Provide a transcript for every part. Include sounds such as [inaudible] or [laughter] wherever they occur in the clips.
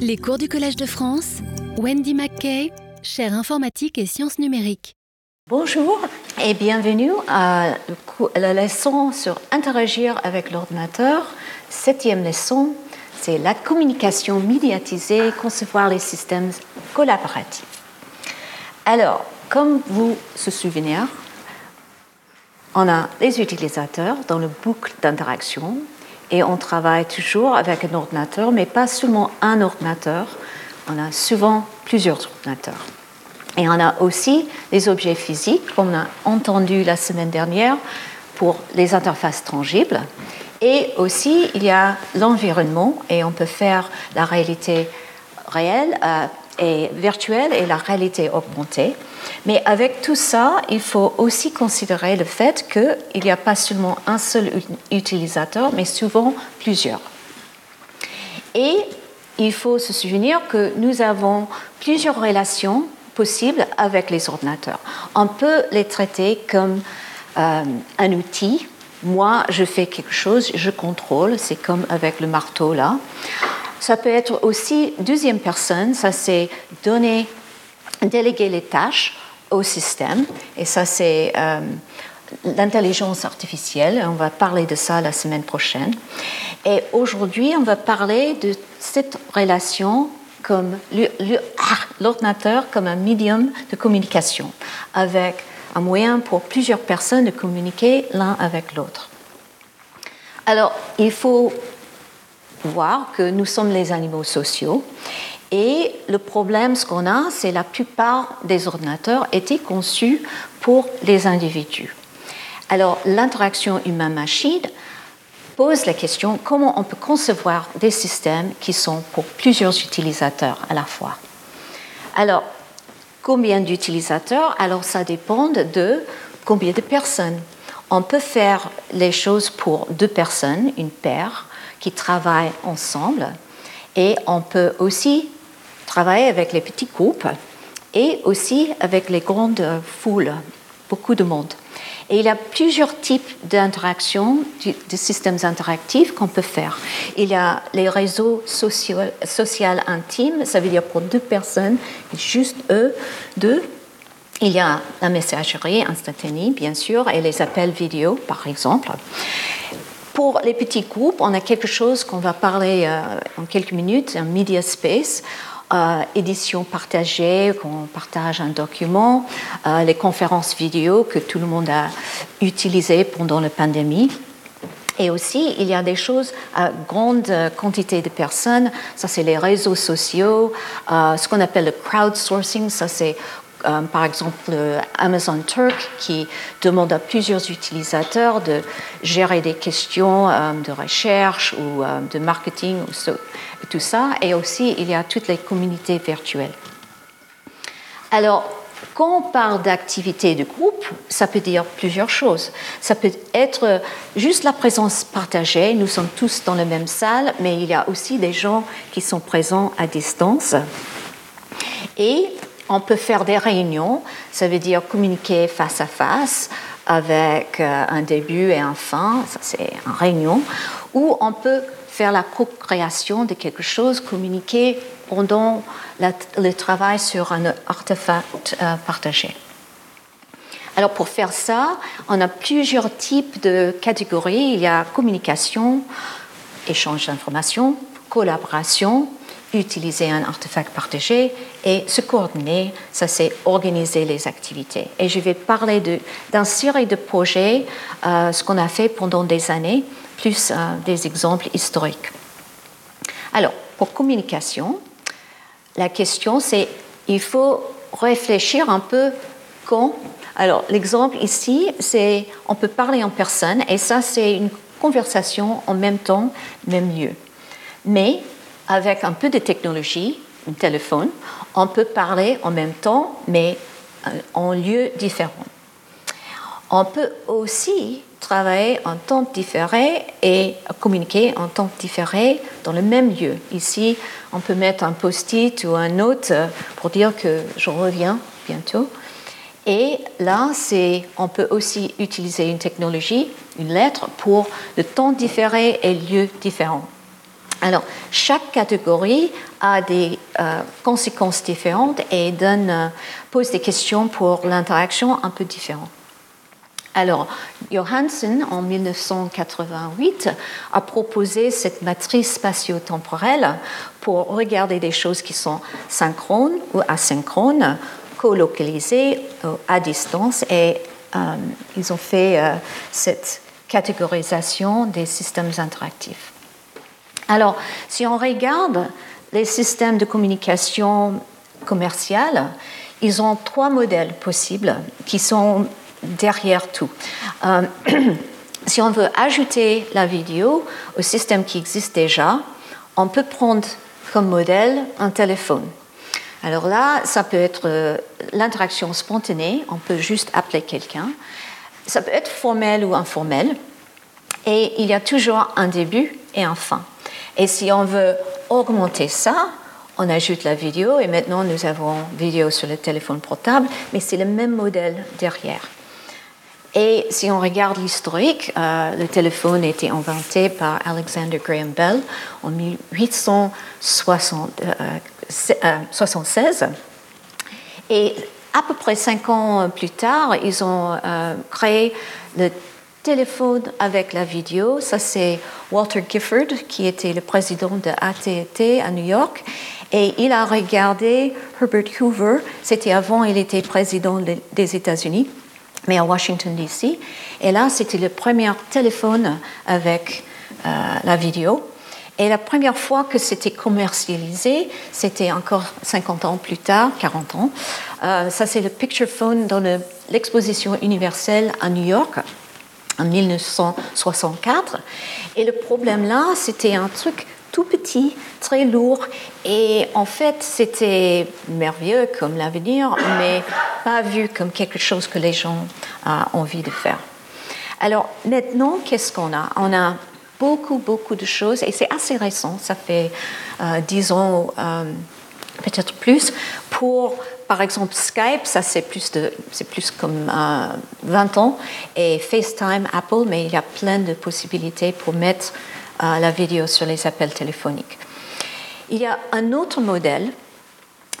Les cours du Collège de France, Wendy McKay, chaire informatique et sciences numériques. Bonjour et bienvenue à la leçon sur interagir avec l'ordinateur. Septième leçon, c'est la communication médiatisée, concevoir les systèmes collaboratifs. Alors, comme vous vous souvenez, on a les utilisateurs dans le boucle d'interaction et on travaille toujours avec un ordinateur, mais pas seulement un ordinateur, on a souvent plusieurs ordinateurs. Et on a aussi les objets physiques, comme on a entendu la semaine dernière, pour les interfaces tangibles. Et aussi, il y a l'environnement, et on peut faire la réalité réelle euh, et virtuelle et la réalité augmentée. Mais avec tout ça, il faut aussi considérer le fait qu'il n'y a pas seulement un seul utilisateur, mais souvent plusieurs. Et il faut se souvenir que nous avons plusieurs relations possibles avec les ordinateurs. On peut les traiter comme euh, un outil. Moi, je fais quelque chose, je contrôle, c'est comme avec le marteau là. Ça peut être aussi deuxième personne, ça c'est donner, déléguer les tâches au système. Et ça, c'est euh, l'intelligence artificielle. On va parler de ça la semaine prochaine. Et aujourd'hui, on va parler de cette relation comme ah, l'ordinateur comme un médium de communication, avec un moyen pour plusieurs personnes de communiquer l'un avec l'autre. Alors, il faut voir que nous sommes les animaux sociaux et le problème, ce qu'on a, c'est la plupart des ordinateurs étaient conçus pour les individus. Alors, l'interaction humain-machine pose la question comment on peut concevoir des systèmes qui sont pour plusieurs utilisateurs à la fois? Alors, combien d'utilisateurs? Alors, ça dépend de combien de personnes. On peut faire les choses pour deux personnes, une paire, qui travaillent ensemble. Et on peut aussi travailler avec les petits groupes et aussi avec les grandes foules, beaucoup de monde. Et il y a plusieurs types d'interactions, de systèmes interactifs qu'on peut faire. Il y a les réseaux sociaux, intimes, ça veut dire pour deux personnes, juste eux, deux. Il y a la messagerie instantanée, bien sûr, et les appels vidéo, par exemple. Pour les petits groupes, on a quelque chose qu'on va parler euh, en quelques minutes, un media space. Euh, édition partagée, qu'on partage un document, euh, les conférences vidéo que tout le monde a utilisées pendant la pandémie. Et aussi, il y a des choses à grande quantité de personnes. Ça, c'est les réseaux sociaux, ce qu'on appelle le crowdsourcing. Ça, c'est par exemple Amazon Turk qui demande à plusieurs utilisateurs de gérer des questions de recherche ou de marketing ou tout ça. Et aussi, il y a toutes les communautés virtuelles. Alors, quand on parle d'activité de groupe, ça peut dire plusieurs choses. Ça peut être juste la présence partagée. Nous sommes tous dans la même salle, mais il y a aussi des gens qui sont présents à distance. Et on peut faire des réunions. Ça veut dire communiquer face à face avec euh, un début et un fin. Ça, c'est une réunion. Ou on peut faire la co-création de quelque chose, communiquer pendant le travail sur un artefact euh, partagé. Alors pour faire ça, on a plusieurs types de catégories. Il y a communication, échange d'informations, collaboration, utiliser un artefact partagé et se coordonner, ça c'est organiser les activités. Et je vais parler d'une série de projets, euh, ce qu'on a fait pendant des années plus euh, des exemples historiques. Alors, pour communication, la question c'est, il faut réfléchir un peu quand. Alors, l'exemple ici, c'est, on peut parler en personne, et ça, c'est une conversation en même temps, même lieu. Mais avec un peu de technologie, un téléphone, on peut parler en même temps, mais euh, en lieu différent. On peut aussi travailler en temps différé et communiquer en temps différé dans le même lieu. Ici, on peut mettre un post-it ou un note pour dire que je reviens bientôt. Et là, on peut aussi utiliser une technologie, une lettre, pour le temps différé et lieu différent. Alors, chaque catégorie a des euh, conséquences différentes et euh, pose des questions pour l'interaction un peu différentes. Alors, Johansen, en 1988, a proposé cette matrice spatio-temporelle pour regarder des choses qui sont synchrones ou asynchrones, colocalisées à distance, et euh, ils ont fait cette catégorisation des systèmes interactifs. Alors, si on regarde les systèmes de communication commerciale, ils ont trois modèles possibles qui sont derrière tout. Euh, [clears throat] si on veut ajouter la vidéo au système qui existe déjà, on peut prendre comme modèle un téléphone. Alors là, ça peut être euh, l'interaction spontanée, on peut juste appeler quelqu'un. Ça peut être formel ou informel. Et il y a toujours un début et un fin. Et si on veut augmenter ça, on ajoute la vidéo et maintenant nous avons vidéo sur le téléphone portable, mais c'est le même modèle derrière. Et si on regarde l'historique, euh, le téléphone a été inventé par Alexander Graham Bell en 1876. Euh, et à peu près cinq ans plus tard, ils ont euh, créé le téléphone avec la vidéo. Ça, c'est Walter Gifford, qui était le président de AT&T à New York. Et il a regardé Herbert Hoover. C'était avant, il était président des États-Unis, mais à Washington, D.C. Et là, c'était le premier téléphone avec euh, la vidéo. Et la première fois que c'était commercialisé, c'était encore 50 ans plus tard, 40 ans. Euh, ça, c'est le Picture Phone dans l'exposition universelle à New York en 1964. Et le problème là, c'était un truc tout petit, très lourd. Et en fait, c'était merveilleux comme l'avenir, mais pas vu comme quelque chose que les gens ont envie de faire. Alors maintenant, qu'est-ce qu'on a? On a beaucoup, beaucoup de choses, et c'est assez récent, ça fait, euh, disons, euh, peut-être plus, pour par exemple, Skype, ça c'est plus, de, c'est plus comme 20 euh, ans, et FaceTime, Apple, mais il y a plein de possibilités pour mettre euh, la vidéo sur les appels téléphoniques. Il y a un autre modèle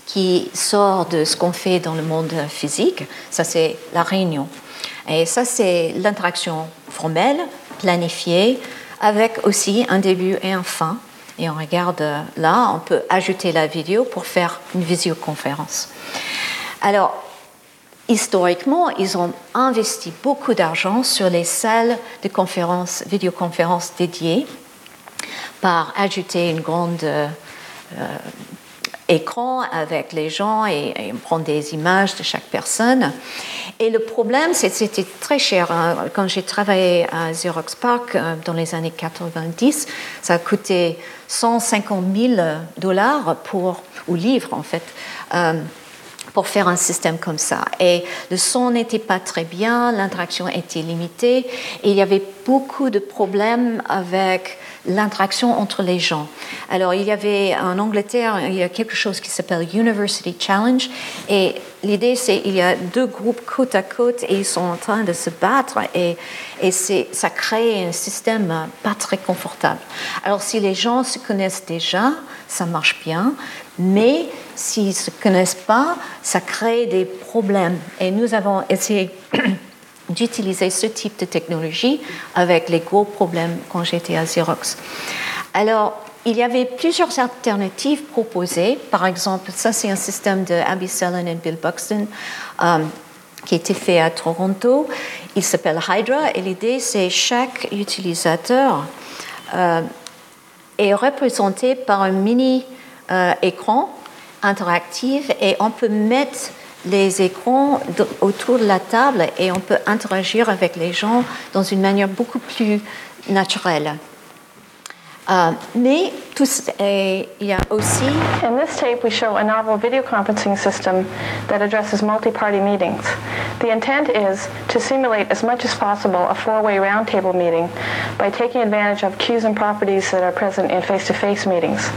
qui sort de ce qu'on fait dans le monde physique, ça c'est la réunion. Et ça c'est l'interaction formelle, planifiée, avec aussi un début et un fin. Et on regarde là, on peut ajouter la vidéo pour faire une visioconférence. Alors, historiquement, ils ont investi beaucoup d'argent sur les salles de conférences, vidéoconférences dédiées par ajouter une grande euh, écran avec les gens et, prendre des images de chaque personne. Et le problème, c'était très cher. Hein. Quand j'ai travaillé à Xerox Park euh, dans les années 90, ça a coûté 150 000 dollars pour, ou livres en fait, euh, pour faire un système comme ça. Et le son n'était pas très bien, l'interaction était limitée, et il y avait beaucoup de problèmes avec l'interaction entre les gens. Alors, il y avait en Angleterre, il y a quelque chose qui s'appelle University Challenge, et l'idée, c'est qu'il y a deux groupes côte à côte et ils sont en train de se battre, et, et ça crée un système pas très confortable. Alors, si les gens se connaissent déjà, ça marche bien, mais s'ils ne se connaissent pas, ça crée des problèmes. Et nous avons essayé [clears throat] d'utiliser ce type de technologie avec les gros problèmes quand j'étais à Xerox. Alors, il y avait plusieurs alternatives proposées. Par exemple, ça c'est un système de Abby Sellen et Bill Buxton euh, qui a été fait à Toronto. Il s'appelle Hydra et l'idée c'est chaque utilisateur euh, est représenté par un mini euh, écran interactif et on peut mettre les écrans autour de la table et on peut interagir avec les gens dans une manière beaucoup plus naturelle. Uh, mais il y a aussi. In this tape, we show a novel video conferencing system that addresses multi-party meetings. The intent is to simulate as much as possible a four-way roundtable meeting by taking advantage of cues and properties that are present in face-to-face -face meetings.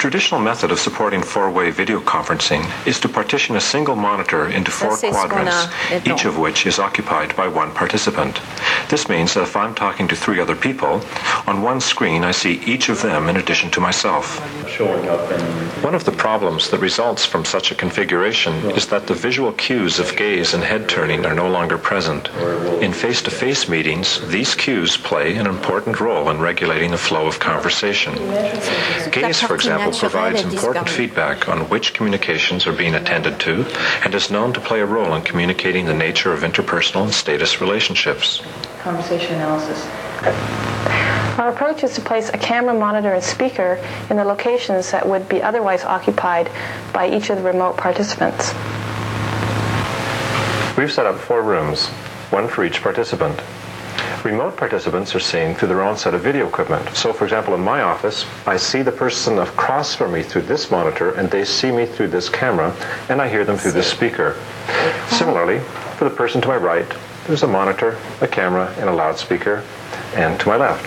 Traditional method of supporting four-way video conferencing is to partition a single monitor into four c'est ce qu'on a quadrants, maintenant. each of which is occupied by one participant. This means that if I'm talking to three other people, on one screen I see each of them in addition to myself. showing up in One of the problems that results from such a configuration is that the visual cues of gaze and head turning are no longer present. In face-to-face meetings, these cues play an important role in regulating the flow of conversation. Gaze, for example, provides important feedback on which communications are being attended to and is known to play a role in communicating the nature of interpersonal and status relationships. conversation analysis. Our approach is to place a camera, monitor, and speaker in the locations that would be otherwise occupied by each of the remote participants. We've set up four rooms, one for each participant. Remote participants are seen through their own set of video equipment. So, for example, in my office, I see the person across from me through this monitor, and they see me through this camera, and I hear them through this speaker. Oh. Similarly, for the person to my right, there's a monitor, a camera, and a loudspeaker, and to my left,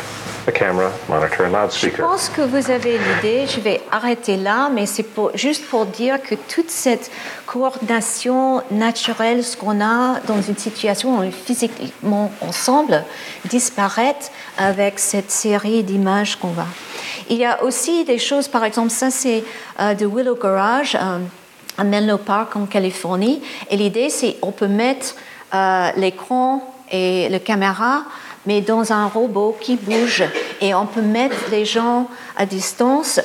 a camera, monitor, and loudspeaker. Je pense que vous avez l'idée. Je vais arrêter là, mais c'est pour, juste pour dire que toute cette coordination naturelle, ce qu'on a dans une situation où on est physiquement ensemble, disparaît avec cette série d'images qu'on va. Il y a aussi des choses, par exemple, ça c'est euh, de Willow Garage. euh, à Menlo Park en Californie. Et l'idée, c'est on peut mettre euh, l'écran et la caméra, mais dans un robot qui bouge. Et on peut mettre les gens à distance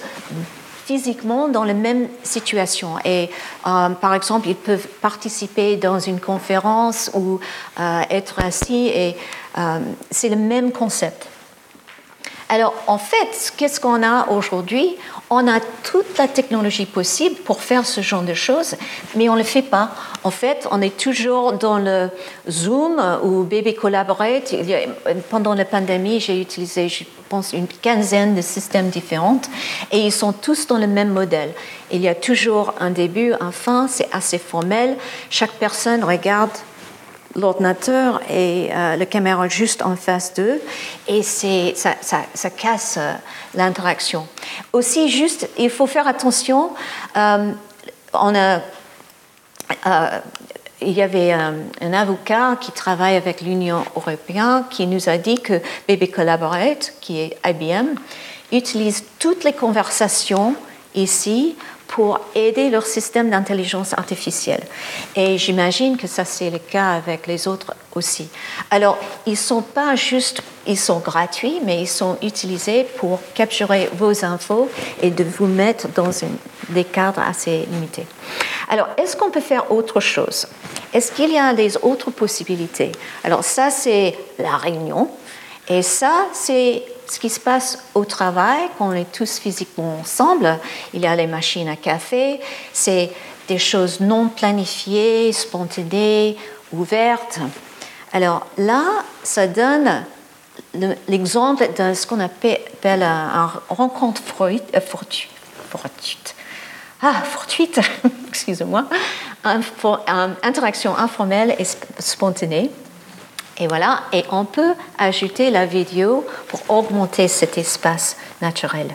physiquement dans la même situation. Et euh, par exemple, ils peuvent participer dans une conférence ou euh, être assis. Et euh, c'est le même concept. Alors, en fait, qu'est-ce qu'on a aujourd'hui? On a toute la technologie possible pour faire ce genre de choses, mais on ne le fait pas. En fait, on est toujours dans le Zoom ou Baby Collaborate. Pendant la pandémie, j'ai utilisé, je pense, une quinzaine de systèmes différents et ils sont tous dans le même modèle. Il y a toujours un début, un fin, c'est assez formel. Chaque personne regarde l'ordinateur et euh, la caméra juste en face d'eux et c'est, ça, ça- casse euh, l'interaction. Aussi, juste, il faut faire attention. euh, on a, euh, il y avait un avocat qui travaille avec l'Union européenne qui nous a dit que Baby Collaborate, qui est IBM, utilise toutes les conversations ici pour aider leur système d'intelligence artificielle. Et j'imagine que ça c'est le cas avec les autres aussi. Alors, ils sont pas juste, ils sont gratuits, mais ils sont utilisés pour capturer vos infos et de vous mettre dans des cadres assez limités. Alors, est-ce qu'on peut faire autre chose? Est-ce qu'il y a des autres possibilités? Alors, ça c'est la réunion. Et ça, c'est ce qui se passe au travail, quand on est tous physiquement ensemble. Il y a les machines à café, c'est des choses non planifiées, spontanées, ouvertes. Alors là, ça donne le- l'exemple de ce qu'on appelle un, un rencontre fortuite, euh. Ah, fortuite, [laughs] excusez-moi, interaction informelle et sp- spontanée. Et voilà, et on peut ajouter la vidéo pour augmenter cet espace naturel.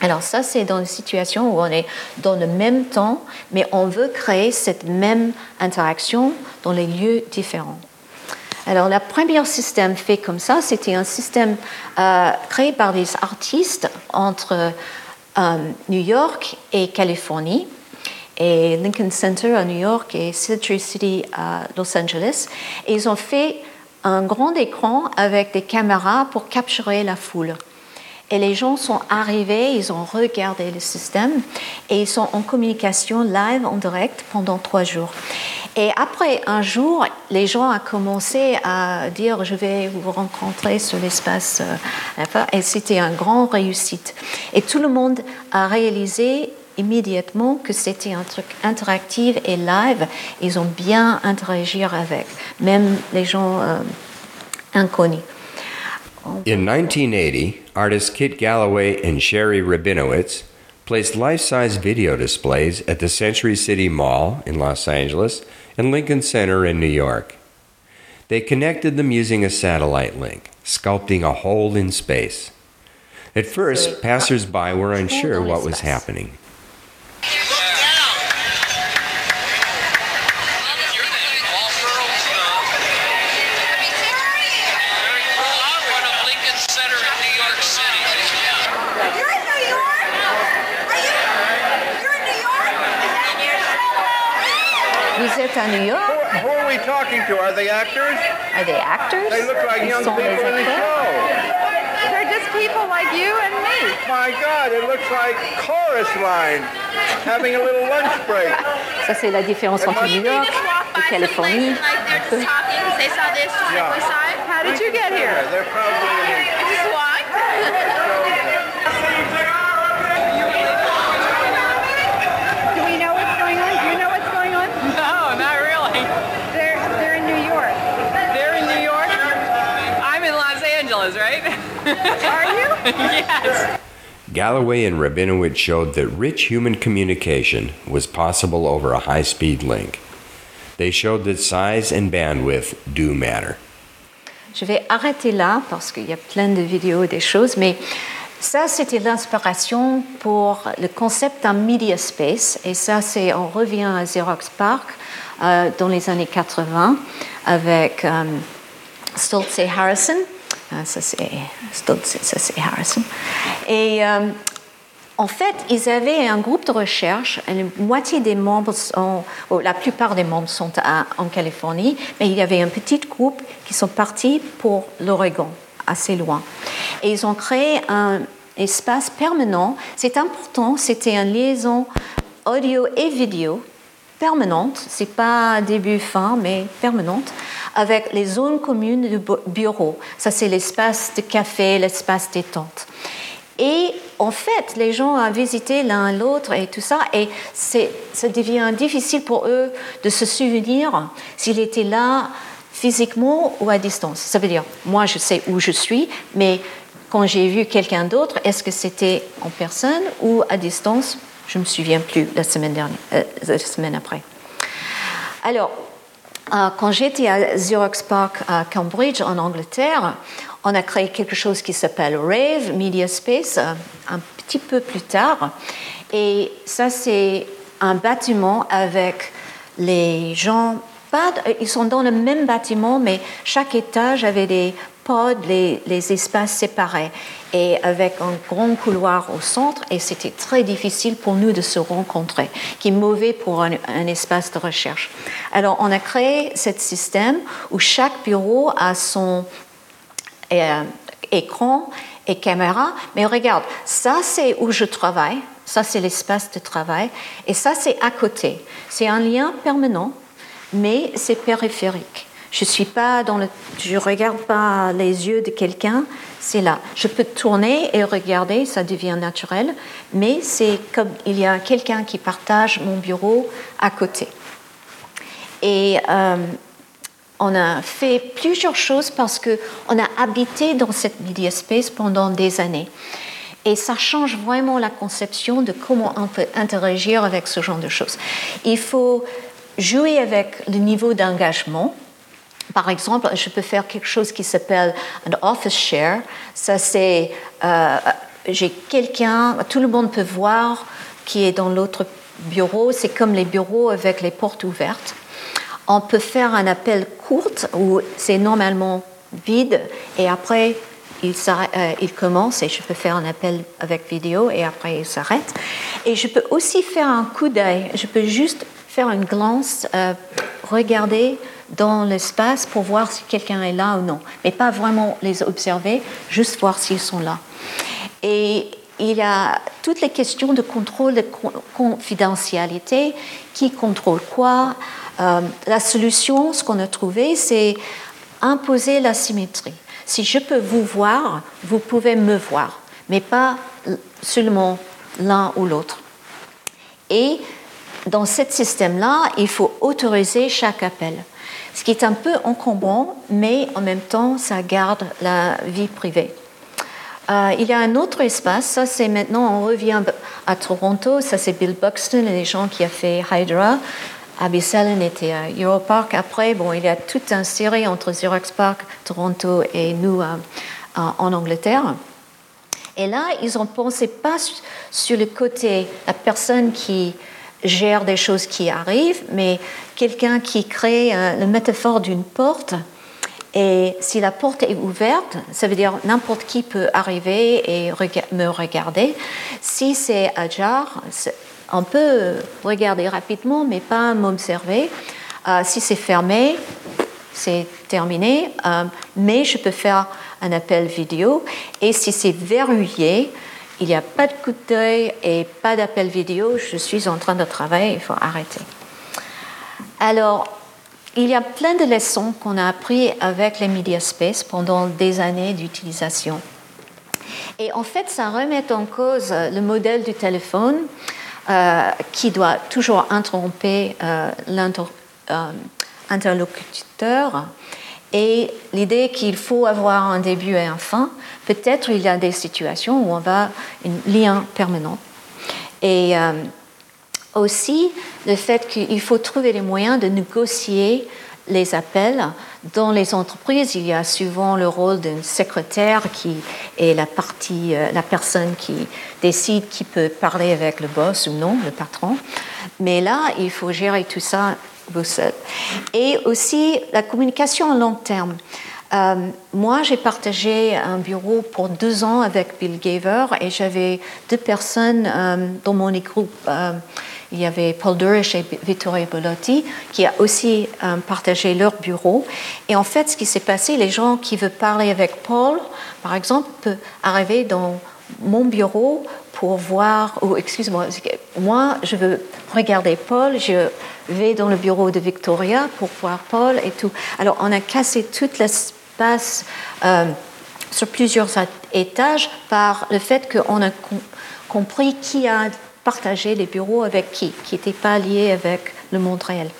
Alors ça, c'est dans une situation où on est dans le même temps, mais on veut créer cette même interaction dans les lieux différents. Alors, le premier système fait comme ça, c'était un système euh, créé par des artistes entre euh, New York et Californie et Lincoln Center à New York et Century City à Los Angeles. Et ils ont fait un grand écran avec des caméras pour capturer la foule. Et les gens sont arrivés, ils ont regardé le système et ils sont en communication live, en direct, pendant trois jours. Et après un jour, les gens ont commencé à dire je vais vous rencontrer sur l'espace. euh, Et c'était une grande réussite. Et tout le monde a réalisé immédiatement que c'était un truc interactif et live. Ils ont bien interagi avec, même les gens euh, inconnus. In 1980, artists Kit Galloway and Sherry Rabinowitz placed life size video displays at the Century City Mall in Los Angeles and Lincoln Center in New York. They connected them using a satellite link, sculpting a hole in space. At first, uh, passers-by were unsure what was happening. À New York? Who, who are we talking to? Are they actors? Are they actors? They look like Ils young people in the show. They're just people like you and me. My God, it looks like chorus line having a little lunch break. Ça, c'est la différence entre New York et Californie. Like they're just talking. They saw this just Yeah. like we. How did you get Yeah, here? they're probably in I just walked. Do we know what's going on? Do you know what's going on? No, not really. They're they're in New York. They're in New York. I'm in Los Angeles, right? Are you? yes. Galloway and Rabinowitz showed that rich human communication was possible over a high speed link. They showed that size and bandwidth do matter. Je vais arrêter là parce qu'il y a plein de vidéos, des choses, mais ça, c'était l'inspiration pour le concept d'un media space. Et ça, c'est, on revient à Xerox Park euh, dans les années 80 avec euh, Stoltz et Harrison. Ah, ça, c'est ça, c'est Harrison. Et euh, en fait, ils avaient un groupe de recherche. La moitié des membres sont, la plupart des membres sont en Californie, mais il y avait un petit groupe qui sont partis pour l'Oregon, assez loin. Et ils ont créé un espace permanent. C'est important, c'était une liaison audio et vidéo permanente, c'est pas début fin, mais permanente, avec les zones communes de bu- bureau. Ça, c'est l'espace de café, l'espace détente. Et en fait, les gens ont visité l'un l'autre et tout ça, et ça devient difficile pour eux de se souvenir s'il était là physiquement ou à distance. Ça veut dire, moi, je sais où je suis, mais quand j'ai vu quelqu'un d'autre, est-ce que c'était en personne ou à distance? Je ne me souviens plus la semaine, dernière, euh, la semaine après. Alors, euh, quand j'étais à Xerox Park à Cambridge, en Angleterre, on a créé quelque chose qui s'appelle Rave Media Space euh, un petit peu plus tard. Et ça, c'est un bâtiment avec les gens, ils sont dans le même bâtiment, mais chaque étage avait des pods, les, espaces séparés, et avec un grand couloir au centre, et c'était très difficile pour nous de se rencontrer, qui est mauvais pour un, un espace de recherche. Alors, on a créé ce système où chaque bureau a son euh, écran et caméra. Mais regarde, ça c'est où je travaille, ça c'est l'espace de travail, et ça c'est à côté. C'est un lien permanent, mais c'est périphérique. Je suis pas dans le, je regarde pas les yeux de quelqu'un, c'est là. Je peux tourner et regarder, ça devient naturel, mais c'est comme il y a quelqu'un qui partage mon bureau à côté. Et euh, on a fait plusieurs choses parce qu'on a habité dans cette media space pendant des années. Et ça change vraiment la conception de comment on peut interagir avec ce genre de choses. Il faut jouer avec le niveau d'engagement. Par exemple, je peux faire quelque chose qui s'appelle un office share. Ça, c'est euh, j'ai quelqu'un, tout le monde peut voir qui est dans l'autre bureau. C'est comme les bureaux avec les portes ouvertes. On peut faire un appel court où c'est normalement vide et après il, euh, il, commence et je peux faire un appel avec vidéo et après il s'arrête. Et je peux aussi faire un coup d'œil. Je peux juste faire une glance, euh, regarder dans l'espace pour voir si quelqu'un est là ou non, mais pas vraiment les observer, juste voir s'ils sont là. Et il y a toutes les questions de contrôle de confidentialité, qui contrôle quoi. Euh, la solution, ce qu'on a trouvé, c'est imposer la symétrie. Si je peux vous voir, vous pouvez me voir, mais pas seulement l'un ou l'autre. Et dans ce système-là, il faut autoriser chaque appel, ce qui est un peu encombrant, mais en même temps, ça garde la vie privée. Euh, il y a un autre espace, ça c'est maintenant, on revient à Toronto, ça c'est Bill Buxton et les gens qui ont fait Hydra. Abby Sellen était à Europark. Après, bon, il y a toute une série entre Xerox Park, Toronto et nous euh, en Angleterre. Et là, ils ont pensé pas sur le côté, la personne qui gère des choses qui arrivent, mais quelqu'un qui crée euh, la métaphore d'une porte. Et si la porte est ouverte, ça veut dire n'importe qui peut arriver et me regarder. Si c'est ajar, on peut regarder rapidement, mais pas m'observer. Euh, si c'est fermé, c'est terminé, euh, mais je peux faire un appel vidéo. Et si c'est verrouillé, il n'y a pas de coup d'œil et pas d'appel vidéo, je suis en train de travailler, il faut arrêter. Alors, il y a plein de leçons qu'on a appris avec les media space pendant des années d'utilisation. Et en fait, ça remet en cause le modèle du téléphone euh, qui doit toujours interrompre euh, l'interlocuteur et l'idée qu'il faut avoir un début et un fin, peut-être il y a des situations où on va un lien permanent. Et euh, aussi le fait qu'il faut trouver les moyens de négocier les appels. Dans les entreprises, il y a souvent le rôle d'un secrétaire qui est la partie, euh, la personne qui décide qui peut parler avec le boss ou non, le patron. Mais là, il faut gérer tout ça et aussi la communication à long terme. Euh, moi, j'ai partagé un bureau pour deux ans avec Bill Gaver et j'avais deux personnes euh, dans mon groupe. Il y avait Paul Durish et Vittorio Bellotti qui a aussi partagé leur bureau. Et en fait, ce qui s'est passé, les gens qui veulent parler avec Paul, par exemple, peuvent arriver dans mon bureau pour voir, ou excuse-moi, moi je veux regarder Paul, je vais dans le bureau de Victoria pour voir Paul et tout. Alors on a cassé tout l'espace euh, sur plusieurs étages par le fait qu'on a compris qui a partagé les bureaux avec qui, qui n'était pas lié avec le monde réel.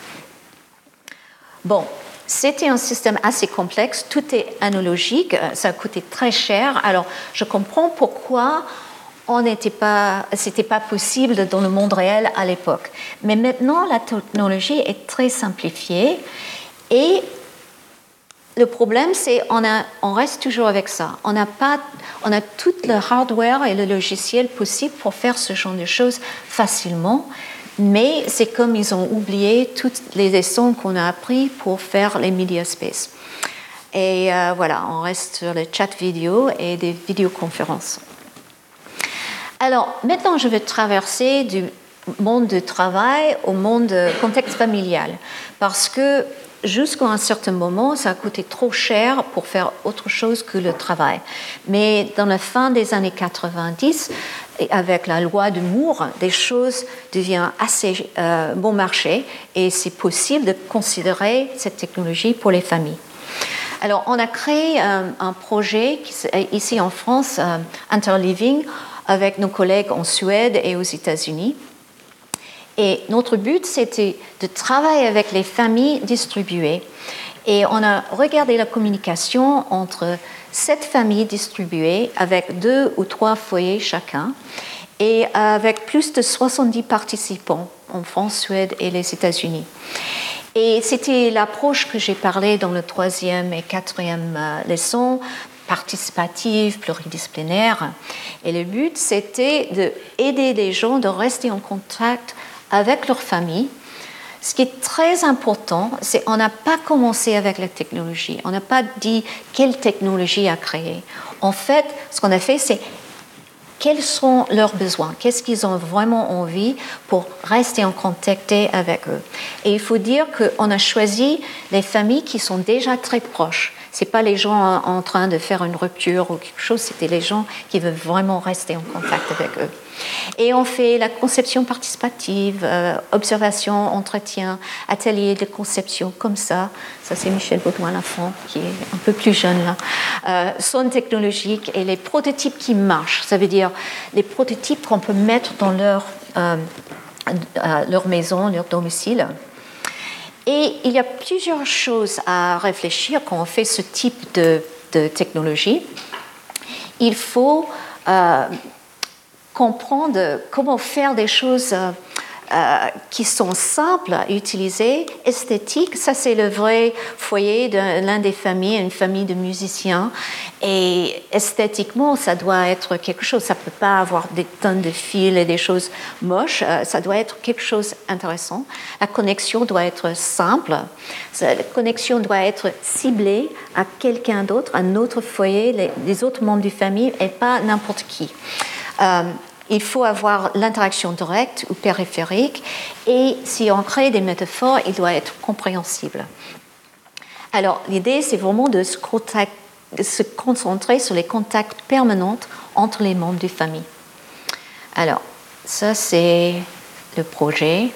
Bon, c'était un système assez complexe, tout est analogique, euh, ça a coûté très cher. Alors, je comprends pourquoi on n'était pas, pas possible dans le monde réel à l'époque. Mais maintenant, la technologie est très simplifiée et le problème, c'est on, reste toujours avec ça. On n'a pas, on a tout le hardware et le logiciel possible pour faire ce genre de choses facilement. Mais c'est comme ils ont oublié toutes les leçons qu'on a appris pour faire les media space. Et euh, voilà, on reste sur les chats vidéo et des vidéoconférences. Alors maintenant, je vais traverser du monde du travail au monde contexte familial, parce que jusqu'à un certain moment, ça a coûté trop cher pour faire autre chose que le travail. Mais dans la fin des années 90, avec la loi de Moore, des choses deviennent assez euh, bon marché et c'est possible de considérer cette technologie pour les familles. Alors, on a créé euh, un projet ici en France, euh, Interliving, avec nos collègues en Suède et aux États-Unis. Et notre but, c'était de travailler avec les familles distribuées. Et on a regardé la communication entre sept familles distribuées avec deux ou trois foyers chacun et avec plus de 70 participants en France, Suède et les États-Unis. Et c'était l'approche que j'ai parlé dans le troisième et quatrième euh, leçon, participative, pluridisciplinaire. Et le but, c'était d'aider les gens de rester en contact avec leur famille. Ce qui est très important, c'est qu'on n'a pas commencé avec la technologie. On n'a pas dit quelle technologie à créer. En fait, ce qu'on a fait, c'est quels sont leurs besoins, qu'est-ce qu'ils ont vraiment envie pour rester en contact avec eux? Et il faut dire qu'on a choisi les familles qui sont déjà très proches c'est pas les gens en train de faire une rupture ou quelque chose, c'était les gens qui veulent vraiment rester en contact avec eux. Et on fait la conception participative, euh, observation, entretien, atelier de conception, comme ça. Ça, c'est Michel Baudouin-Lafont, qui est un peu plus jeune là. Euh, son technologique et les prototypes qui marchent. Ça veut dire les prototypes qu'on peut mettre dans leur, euh, leur maison, leur domicile. Et il y a plusieurs choses à réfléchir quand on fait ce type de, technologie. Il faut euh, comprendre comment faire des choses euh, qui sont simples à utiliser, esthétiques. Ça, c'est le vrai foyer de l'un des familles, une famille de musiciens. Et esthétiquement, ça doit être quelque chose. Ça ne peut pas avoir des tonnes de fils et des choses moches. Euh, ça doit être quelque chose d'intéressant. La connexion doit être simple. La connexion doit être ciblée à quelqu'un d'autre, à un autre foyer, les, autres membres du famille, et pas n'importe qui. Euh, il faut avoir l'interaction directe ou périphérique et si on crée des métaphores, il doit être compréhensible. Alors l'idée, c'est vraiment de se, concentrer sur les contacts permanents entre les membres du famille. Alors, ça c'est le projet.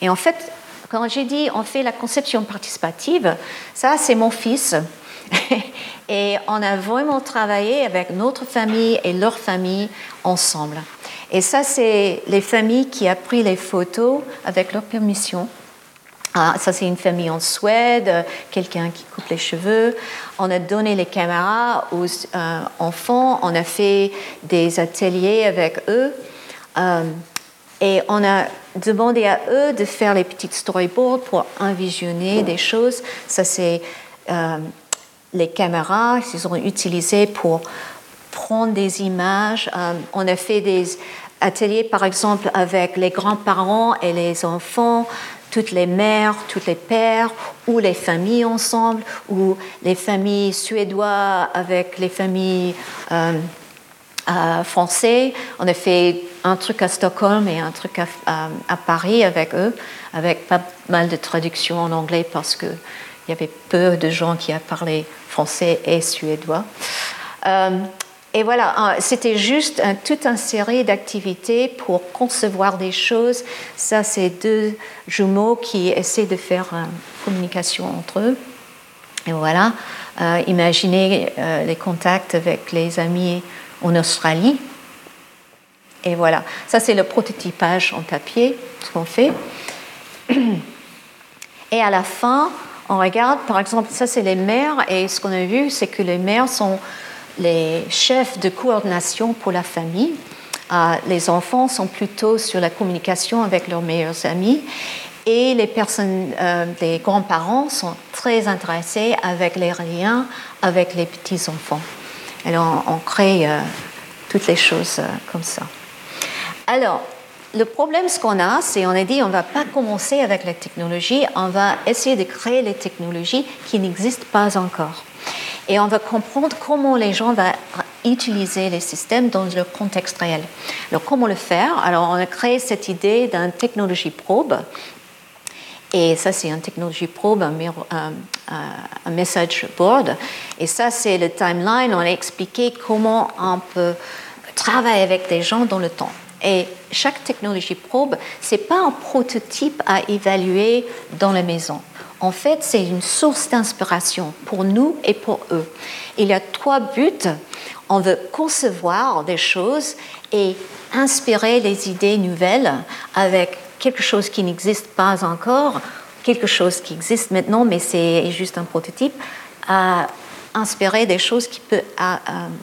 Et en fait, quand j'ai dit on fait la conception participative, ça c'est mon fils. [laughs] Et on a vraiment travaillé avec notre famille et leur famille ensemble. Et ça, c'est les familles qui ont pris les photos avec leur permission. Ah, ça, c'est une famille en Suède, quelqu'un qui coupe les cheveux. On a donné les caméras aux euh, enfants, on a fait des ateliers avec eux. Euh, et on a demandé à eux de faire les petites storyboards pour envisionner des choses. Ça, c'est euh, les caméras qu'ils ont utilisées pour prendre des images. Euh, on a fait des ateliers, par exemple, avec les grands-parents et les enfants, toutes les mères, tous les pères, ou les familles ensemble, ou les familles suédoises avec les familles euh, euh, françaises. On a fait un truc à Stockholm et un truc à, à Paris avec eux, avec pas mal de traductions en anglais parce que il y avait peu de gens qui parlaient français et suédois. Euh, et voilà, c'était juste toute une série d'activités pour concevoir des choses. Ça, c'est deux jumeaux qui essaient de faire une communication entre eux. Et voilà, euh, imaginez euh, les contacts avec les amis en Australie. Et voilà, ça c'est le prototypage en papier, ce qu'on fait. [clears throat] Et à la fin, on regarde, par exemple, ça c'est les maires, et ce qu'on a vu, c'est que les maires sont les chefs de coordination pour la famille. Euh, les enfants sont plutôt sur la communication avec leurs meilleurs amis. Et les personnes, euh, les grands-parents sont très intéressés avec les liens avec les petits-enfants. Alors, on, crée euh, toutes les choses comme ça. Alors, le problème, ce qu'on a, c'est on a dit on ne va pas commencer avec la technologie, on va essayer de créer les technologies qui n'existent pas encore. Et on va comprendre comment les gens vont utiliser les systèmes dans leur contexte réel. Alors, comment le faire? Alors, on a créé cette idée d'une technologie probe. Et ça, c'est une technologie probe, un, un, message board. Et ça, c'est le timeline. On a expliqué comment on peut travailler avec des gens dans le temps. Et chaque technologie probe, ce n'est pas un prototype à évaluer dans la maison. En fait, c'est une source d'inspiration pour nous et pour eux. Il y a trois buts. On veut concevoir des choses et inspirer les idées nouvelles avec quelque chose qui n'existe pas encore, quelque chose qui existe maintenant, mais c'est juste un prototype, à inspirer des choses qui peuvent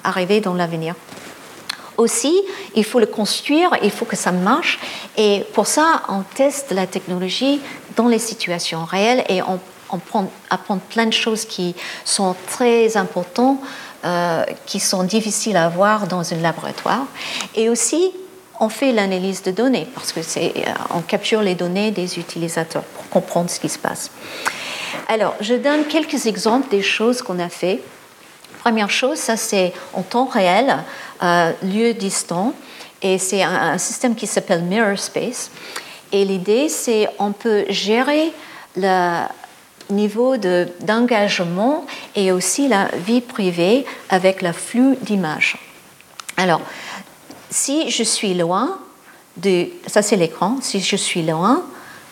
arriver dans l'avenir aussi, il faut le construire, il faut que ça marche. Et pour ça, on teste la technologie dans les situations réelles et on, apprend plein de choses qui sont très importantes, euh, qui sont difficiles à voir dans un laboratoire. Et aussi, on fait l'analyse de données parce que c'est, euh, on capture les données des utilisateurs pour comprendre ce qui se passe. Alors, je donne quelques exemples des choses qu'on a fait. Première chose, ça c'est en temps réel, euh, lieu distant, et c'est un, système qui s'appelle Mirror Space. Et l'idée, c'est on peut gérer le niveau d'engagement et aussi la vie privée avec le flux d'images. Alors, si je suis loin, de, ça c'est l'écran, si je suis loin,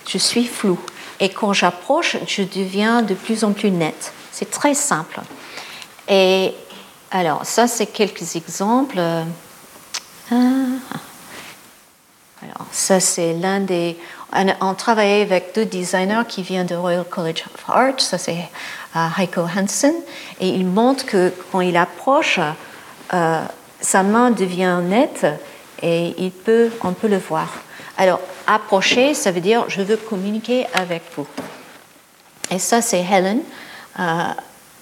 je suis flou. Et quand j'approche, je deviens de plus en plus net. C'est très simple. Et alors, ça, c'est quelques exemples. Ah. Alors, ça, c'est l'un des. On travaillait avec deux designers qui viennent de Royal College of Art. Ça, c'est euh, Heiko Hansen. Et il montre que quand il approche, euh, sa main devient nette et il peut, on peut le voir. Alors, approcher, ça veut dire je veux communiquer avec vous. Et ça, c'est Helen euh,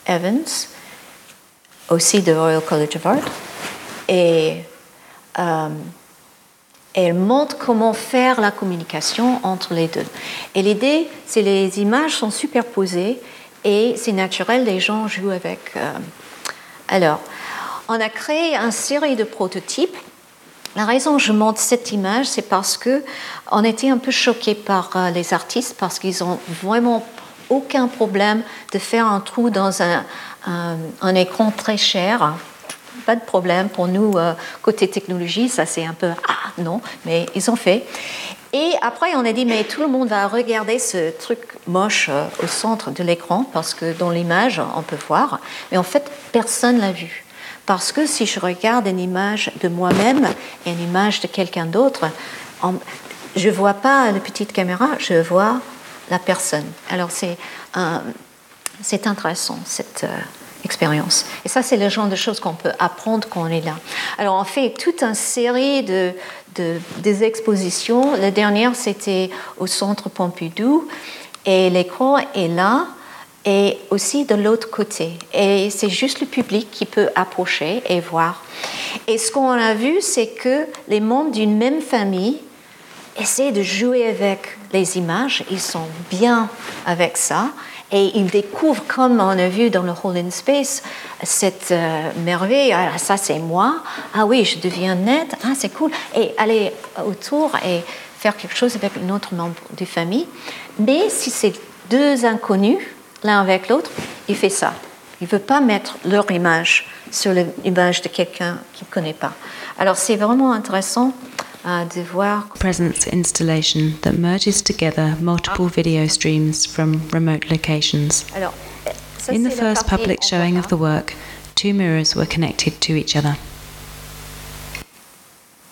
Evans, aussi de Royal College of Art. Et euh, elle montre comment faire la communication entre les deux. Et l'idée, c'est les images sont superposées et c'est naturel, les gens jouent avec. Euh. Alors, on a créé une série de prototypes. La raison que je montre cette image, c'est parce que on était un peu choqués par euh, les artistes parce qu'ils ont vraiment aucun problème de faire un trou dans un, un, écran très cher. Pas de problème pour nous, euh, côté technologie, ça c'est un peu ah non, mais ils ont fait. Et après, on a dit, mais tout le monde va regarder ce truc moche euh, au centre de l'écran, parce que dans l'image, on peut voir. Mais en fait, personne l'a vu. Parce que si je regarde une image de moi-même et une image de quelqu'un d'autre, je ne vois pas la petite caméra, je vois la personne. Alors c'est c'est intéressant cette euh, expérience. Et ça, c'est le genre de choses qu'on peut apprendre quand on est là. Alors on fait toute une série de, de des expositions. La dernière, c'était au Centre Pompidou. Et l'écran est là et aussi de l'autre côté. Et c'est juste le public qui peut approcher et voir. Et ce qu'on a vu, c'est que les membres d'une même famille essaient de jouer avec les images, ils sont bien avec ça, et ils découvrent, comme on a vu dans le Hall in Space, cette euh, merveille. Ah, ça, c'est moi. Ah oui, je deviens net. Ah, c'est cool. Et aller autour et faire quelque chose avec un autre membre de famille. Mais si c'est deux inconnus, l'un avec l'autre, il fait ça. Il ne veut pas mettre leur image sur l'image de quelqu'un qu'il ne connaît pas. Alors c'est vraiment intéressant. Presence installation that merges together multiple ah. video streams from remote locations. In the first public showing of the work, two mirrors were connected to each other.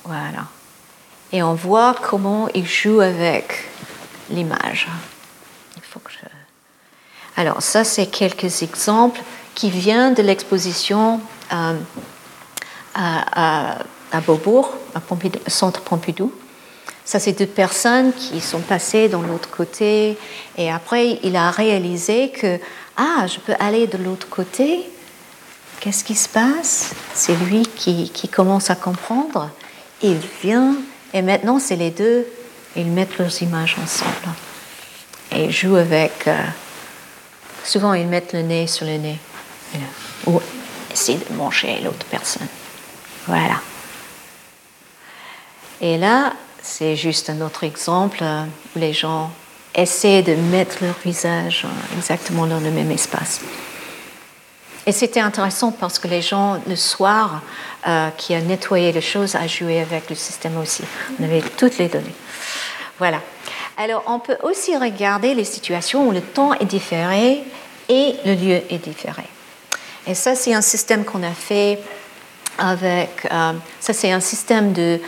Voilà. Et on voit comment il joue avec l'image. Il faut que je... Alors, ça, c'est quelques exemples qui viennent de l'exposition euh, à, à, Beaubourg, au Centre Pompidou. Ça, c'est deux personnes qui sont passées dans l'autre côté. Et après, il a réalisé que, ah, je peux aller de l'autre côté. Qu'est-ce qui se passe? C'est lui qui, commence à comprendre. Il vient, et maintenant, c'est les deux. Ils mettent leurs images ensemble. Et jouent avec. Euh, Souvent, ils mettent le nez sur le nez ou essaient de manger l'autre personne. Voilà. Et là, c'est juste un autre exemple euh, où les gens essaient de mettre leur visage euh, exactement dans le même espace. Et c'était intéressant parce que les gens, le soir, euh, qui a nettoyé les choses, a joué avec le système aussi. On avait toutes les données. Voilà. Alors, on peut aussi regarder les situations où le temps est différé et le lieu est différé. Et ça, c'est un système qu'on a fait avec. Ça, c'est un système de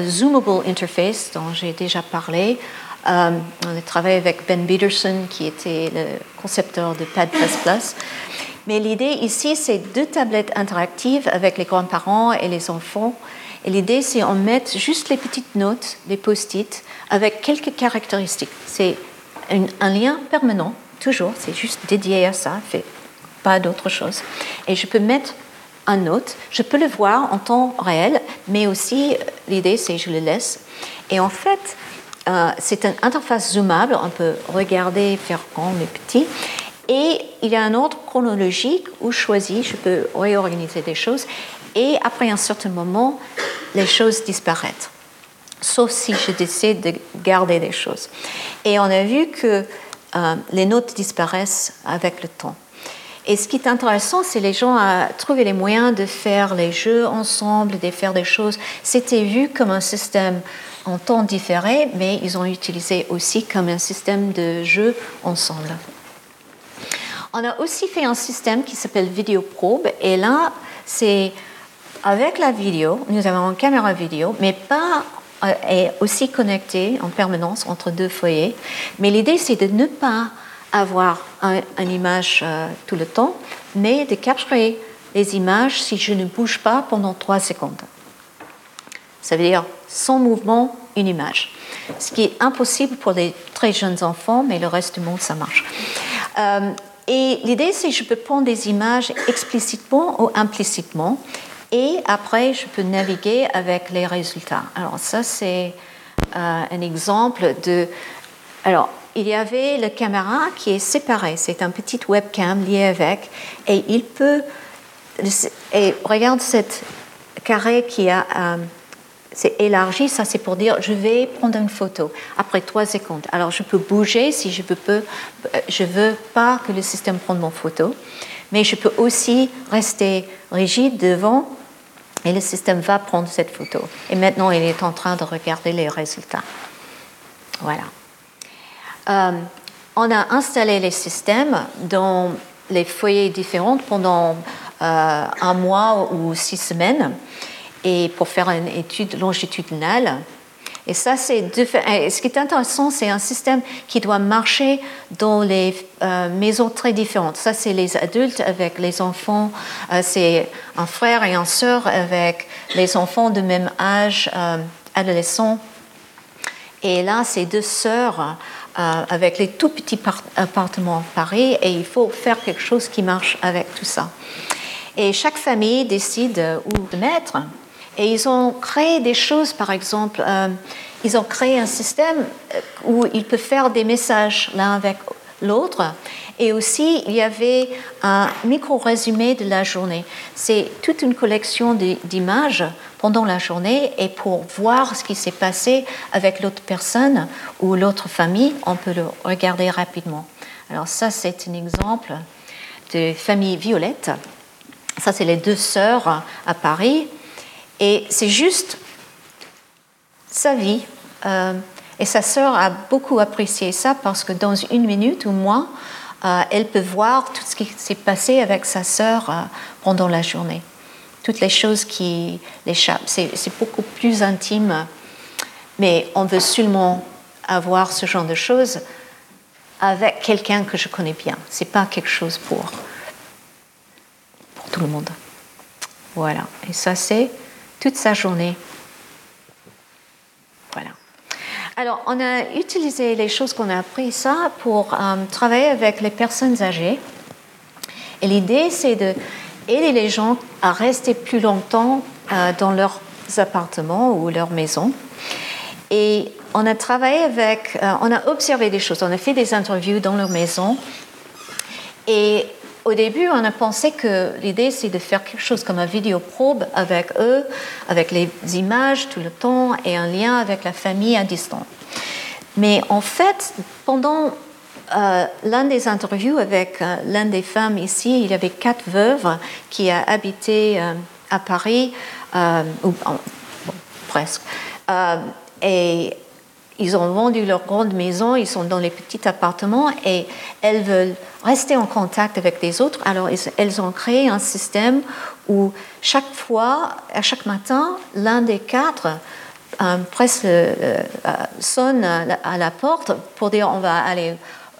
zoomable interface dont j'ai déjà parlé. Euh, on a travaillé avec Ben Peterson, qui était le concepteur de Pad++. Mais l'idée ici, c'est deux tablettes interactives avec les grands-parents et les enfants. Et l'idée, c'est on met juste les petites notes, les post-it, avec quelques caractéristiques. C'est un lien permanent, toujours, c'est juste dédié à ça, fait pas d'autre chose. Et je peux mettre un note, je peux le voir en temps réel, mais aussi euh, l'idée c'est je le laisse. Et en fait, euh, c'est une interface zoomable, on peut regarder, faire grand et petit. Et il y a un ordre chronologique où je choisis, je peux réorganiser des choses. Et après un certain moment, les choses disparaissent sauf si je décide de garder des choses. Et on a vu que euh, les notes disparaissent avec le temps. Et ce qui est intéressant, c'est les gens à trouver les moyens de faire les jeux ensemble, de faire des choses. C'était vu comme un système en temps différé, mais ils ont utilisé aussi comme un système de jeu ensemble. On a aussi fait un système qui s'appelle Vidéoprobe, et là, c'est avec la vidéo, nous avons une caméra vidéo, mais pas euh, est aussi connecté en permanence entre deux foyers. Mais l'idée, c'est de ne pas avoir une image euh, tout le temps, mais de capturer les images si je ne bouge pas pendant trois secondes. Ça veut dire sans mouvement, une image. ce qui est impossible pour les très jeunes enfants, mais le reste du monde, ça marche. Euh, et l'idée, c'est que je peux prendre des images explicitement ou implicitement, et après, je peux naviguer avec les résultats. Alors ça, c'est euh, un exemple de... Alors, il y avait la caméra qui est séparée, c'est un petit webcam lié avec, et il peut... Et regarde cette carré qui a... Euh, c'est élargi, ça c'est pour dire je vais prendre une photo après trois secondes. Alors je peux bouger si je veux, je veux pas que le système prenne mon photo, mais je peux aussi rester rigide devant et le système va prendre cette photo. Et maintenant il est en train de regarder les résultats. Voilà. Euh, on a installé les systèmes dans les foyers différents pendant euh, un mois ou six semaines et pour faire une étude longitudinale. Et ça, c'est ce qui est intéressant, c'est un système qui doit marcher dans les euh, maisons très différentes. Ça, c'est les adultes avec les enfants, c'est un frère et une sœur avec les enfants de même âge, adolescents. Et là, c'est deux sœurs avec les tout petits appartements à Paris, et il faut faire quelque chose qui marche avec tout ça. Et chaque famille décide où mettre. Et ils ont créé des choses, par exemple, euh, ils ont créé un système euh, où ils peuvent faire des messages l'un avec l'autre. Et aussi, il y avait un micro-résumé de la journée. C'est toute une collection d'images pendant la journée et pour voir ce qui s'est passé avec l'autre personne ou l'autre famille, on peut le regarder rapidement. Alors ça, c'est un exemple de famille Violette. Ça, c'est les deux sœurs à Paris. Et c'est juste sa vie. Euh, et sa sœur a beaucoup apprécié ça parce que dans une minute ou moins, euh, elle peut voir tout ce qui s'est passé avec sa sœur euh, pendant la journée. Toutes les choses qui l'échappent. C'est beaucoup plus intime. Mais on veut seulement avoir ce genre de choses avec quelqu'un que je connais bien. Ce n'est pas quelque chose pour, pour tout le monde. Voilà. Et ça, c'est toute sa journée. Alors, on a utilisé les choses qu'on a appris ça pour euh, travailler avec les personnes âgées. Et l'idée, c'est d'aider les gens à rester plus longtemps euh, dans leurs appartements ou leurs maisons. Et on a travaillé avec, euh, on a observé des choses, on a fait des interviews dans leur maison. Et au début, on a pensé que l'idée, c'est de faire quelque chose comme un vidéo probe avec eux, avec les images tout le temps et un lien avec la famille à distance. Mais en fait, pendant euh, l'un des interviews avec euh, l'une des femmes ici, il y avait quatre veuves qui a habité euh, à Paris, ou presque. et ils ont vendu leur grande maison, ils sont dans les petits appartements et elles veulent rester en contact avec les autres. Alors elles ont créé un système où chaque fois, à chaque matin, l'un des quatre euh, presse, euh, euh, sonne à la porte pour dire on va aller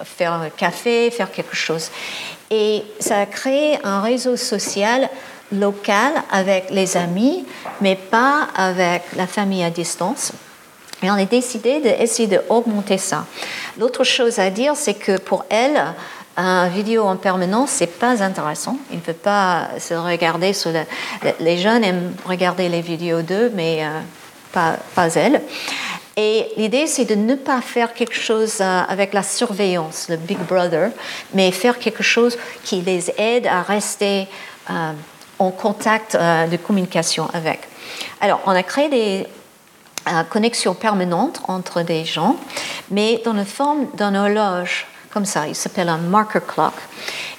faire un café, faire quelque chose. Et ça a créé un réseau social local avec les amis, mais pas avec la famille à distance. Et on a décidé d'essayer d'augmenter ça. L'autre chose à dire, c'est que pour elle, un vidéo en permanence, c'est pas intéressant. Il ne peut pas se regarder les jeunes aiment regarder les vidéos d'eux, mais euh, pas, pas elle. Et l'idée, c'est de ne pas faire quelque chose euh, avec la surveillance, le Big Brother, mais faire quelque chose qui les aide à rester euh, en contact de communication avec. Alors, on a créé des connexion permanente entre des gens, mais dans la forme d'une horloge, comme ça. Il s'appelle un marker clock.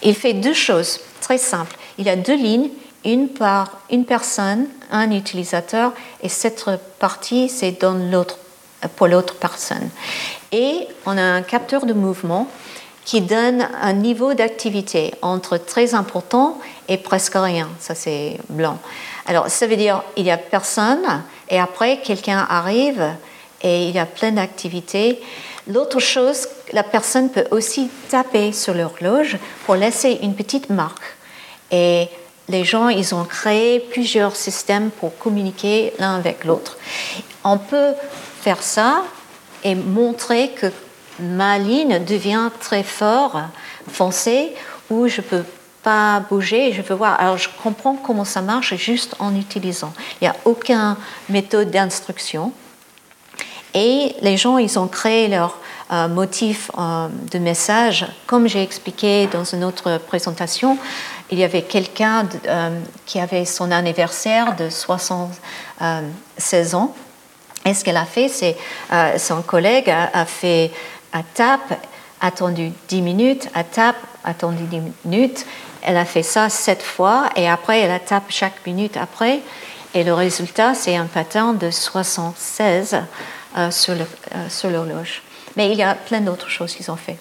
Il fait deux choses très simples. Il a deux lignes, une par une personne, un utilisateur, et cette partie, c'est pour l'autre personne. Et on a un capteur de mouvement qui donne un niveau d'activité entre très important et presque rien. Ça, c'est blanc. Alors, ça veut dire il y a personne et après, quelqu'un arrive et il y a plein d'activités. L'autre chose, la personne peut aussi taper sur l'horloge pour laisser une petite marque. Et les gens, ils ont créé plusieurs systèmes pour communiquer l'un avec l'autre. On peut faire ça et montrer que ma ligne devient très fort, foncée, où je peux pas bouger, je veux voir. Alors je comprends comment ça marche juste en utilisant. Il n'y a aucune méthode d'instruction. Et les gens, ils ont créé leur euh, motif euh, de message. Comme j'ai expliqué dans une autre présentation, il y avait quelqu'un euh, qui avait son anniversaire de 76 ans. Et ce qu'elle a fait, c'est son collègue a, fait un tape, attendu 10 minutes, un tape, attendu 10 minutes. Elle a fait ça sept fois et après, elle tape chaque minute après. Et le résultat, c'est un pattern de 76 euh, sur l'horloge. Mais il y a plein d'autres choses qu'ils ont fait.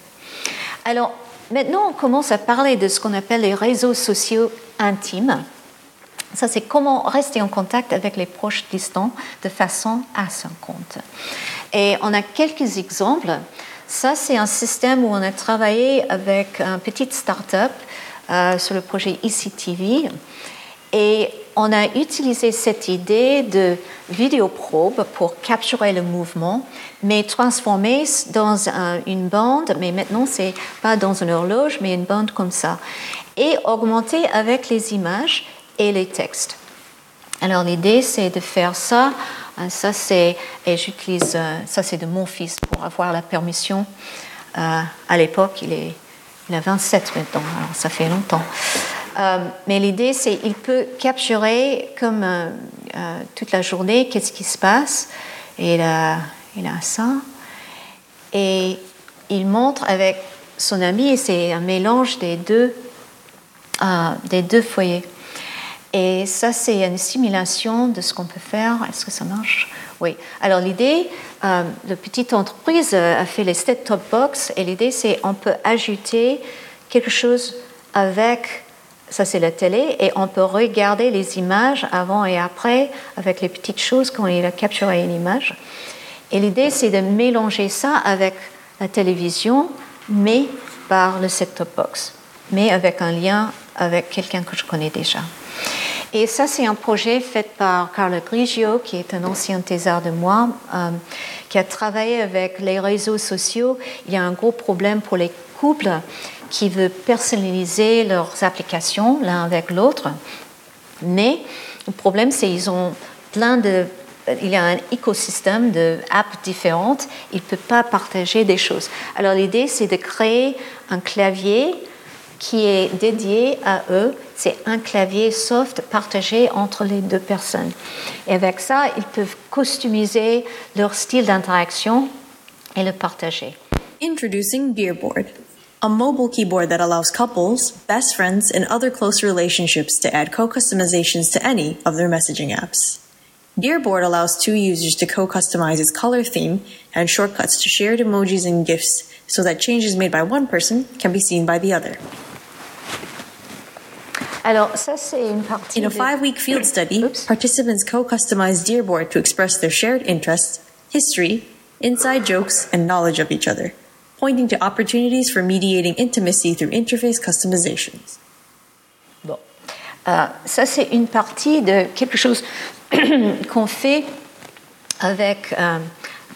Alors, maintenant, on commence à parler de ce qu'on appelle les réseaux sociaux intimes. Ça, c'est comment rester en contact avec les proches distants de façon asynchrone. Et on a quelques exemples. Ça, c'est un système où on a travaillé avec une petite start-up euh, sur le projet ECTV. Et on a utilisé cette idée de vidéoprobe pour capturer le mouvement, mais transformer dans une bande, mais maintenant c'est pas dans une horloge, mais une bande comme ça, et augmenter avec les images et les textes. Alors l'idée c'est de faire ça. Euh, ça c'est et j'utilise euh, ça c'est de mon fils pour avoir la permission. À l'époque il est il a 27 maintenant, alors ça fait longtemps. Euh, mais l'idée, c'est qu'il peut capturer comme euh, euh, toute la journée qu'est-ce qui se passe. Et il a, il a ça. Et il montre avec son ami, et c'est un mélange des deux, des deux foyers. Et ça, c'est une simulation de ce qu'on peut faire. Est-ce que ça marche? Oui. Alors l'idée, euh, la petite entreprise a fait les set-top box et l'idée, c'est on peut ajouter quelque chose avec ça c'est la télé, et on peut regarder les images avant et après avec les petites choses quand il a capturé une image. Et l'idée c'est de mélanger ça avec la télévision, mais par le set-top box, mais avec un lien avec quelqu'un que je connais déjà. Et ça, c'est un projet fait par Carla Grigio, qui est un ancien thésard de moi, euh, qui a travaillé avec les réseaux sociaux. Il y a un gros problème pour les couples qui veulent personnaliser leurs applications l'un avec l'autre. Mais le problème, c'est qu'ils ont plein de il y a un écosystème de apps différentes, ils ne peuvent pas partager des choses. Alors l'idée, c'est de créer un clavier qui est dédié à eux. C'est un clavier soft partagé entre les deux personnes. Et avec ça, ils peuvent customiser leur style d'interaction et le partager. Introducing Beerboard. a mobile keyboard that allows couples, best friends, and other close relationships to add co-customizations to any of their messaging apps. Dearboard allows two users to co-customize its color theme and shortcuts to shared emojis and GIFs so that changes made by one person can be seen by the other. Alors, ça, c'est une partie In a five-week field study, Oops. participants co-customized Dearboard to express their shared interests, history, inside jokes, and knowledge of each other. pointing to opportunities for mediating intimacy through interface customizations. Bon. Euh, ça, c'est une partie de quelque chose [clears throat] qu'on fait avec euh,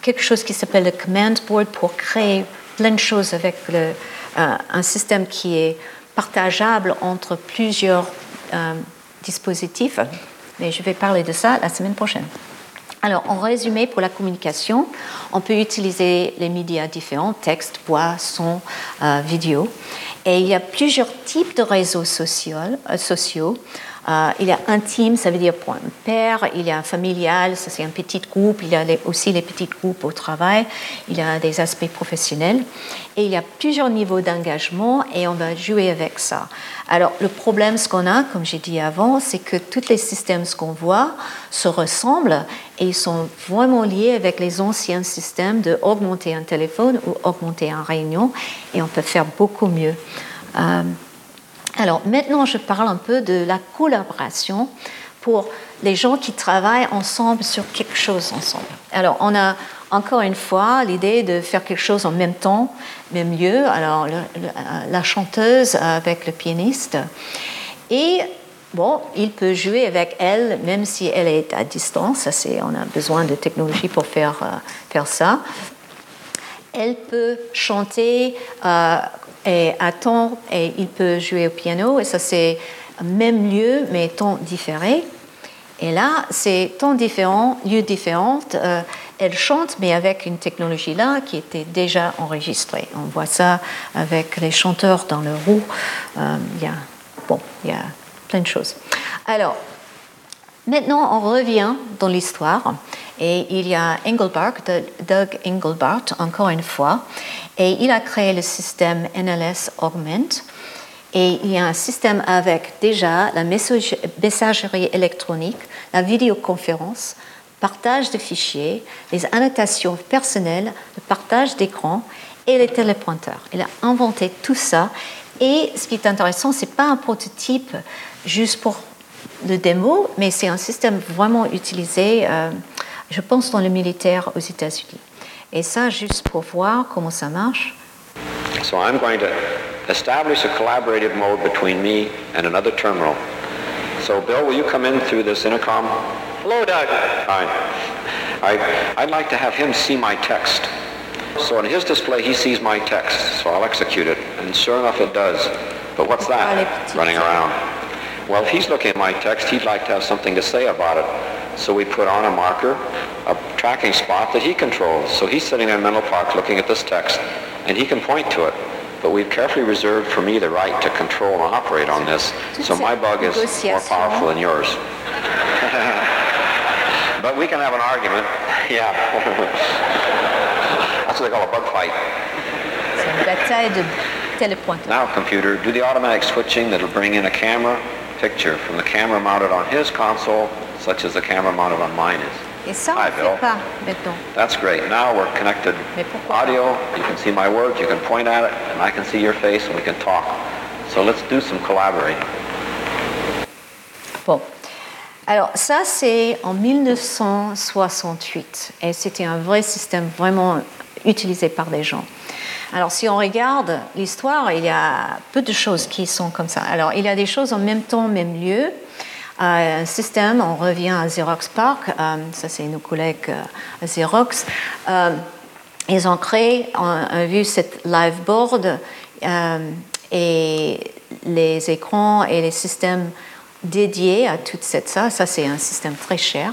quelque chose qui s'appelle le command board pour créer plein de choses avec euh, un système qui est partageable entre plusieurs euh, dispositifs. Mais je vais parler de ça la semaine prochaine. Alors, en résumé, pour la communication, on peut utiliser les médias différents, texte, voix, son, euh, vidéo. Et il y a plusieurs types de réseaux sociaux. Euh, il y a intime, ça veut dire pour un père, il y a familial, ça c'est un petit groupe, il y a aussi les petits groupes au travail, il y a des aspects professionnels. Et il y a plusieurs niveaux d'engagement et on va jouer avec ça. Alors le problème, ce qu'on a, comme j'ai dit avant, c'est que tous les systèmes qu'on voit se ressemblent et ils sont vraiment liés avec les anciens systèmes de augmenter un téléphone ou augmenter un réunion et on peut faire beaucoup mieux. Euh, alors maintenant, je parle un peu de la collaboration pour les gens qui travaillent ensemble sur quelque chose ensemble. Alors on a encore une fois l'idée de faire quelque chose en même temps, même lieu. Alors la chanteuse avec le pianiste. Et bon, il peut jouer avec elle même si elle est à distance. On a besoin de technologie pour faire, euh, faire ça. elle peut chanter euh, et à temps et il peut jouer au piano et ça c'est même lieu mais temps différé. Et là, c'est temps différents, lieux différents. Euh, elle chante, mais avec une technologie là qui était déjà enregistrée. On voit ça avec les chanteurs dans le roue. Euh, bon, il y a plein de choses. Alors, maintenant, on revient dans l'histoire. Et il y a Engelbart, Doug Engelbart, encore une fois, et il a créé le système NLS Augment. Et il y a un système avec déjà la messagerie électronique, la vidéoconférence, partage de fichiers, les annotations personnelles, le partage d'écran et les télépointeurs. Il a inventé tout ça. Et ce qui est intéressant, ce n'est pas un prototype juste pour le démo, mais c'est un système vraiment utilisé, euh, je pense, dans le militaire aux États-Unis. Et ça, juste pour voir comment ça marche. So I'm going to establish a collaborative mode between me and another terminal. So Bill, will you come in through this intercom? Hello, Doug. Hi. I, I'd like to have him see my text. So on his display, he sees my text, so I'll execute it. And sure enough, it does. But what's that running around? Well, if he's looking at my text, he'd like to have something to say about it. So we put on a marker, a tracking spot that he controls. So he's sitting in Menlo Park looking at this text, and he can point to it. But we've carefully reserved for me the right to control and operate on this. So my bug is more powerful than yours. [laughs] but we can have an argument. [laughs] Yeah. [laughs] That's what they call a bug fight. Now, computer, do the automatic switching that'll bring in a camera picture from the camera mounted on his console, such as the camera mounted on mine is. Et ça, on ne fait pas maintenant. That's great. Now we're connected audio. You can see my words. You can point at it, and I can see your face, and we can talk. So let's do some collaborating. Bon. Alors ça, c'est en 1968. Et c'était un vrai système vraiment utilisé par des gens. Alors si on regarde l'histoire, il y a peu de choses qui sont comme ça. Alors il y a des choses en même temps, même lieu. Euh, un système, on revient à Xerox Park, euh, ça c'est nos collègues euh, à Xerox, ils ont créé, on a vu cette live board et les écrans et les systèmes dédiés à toute cette ça, ça c'est un système très cher.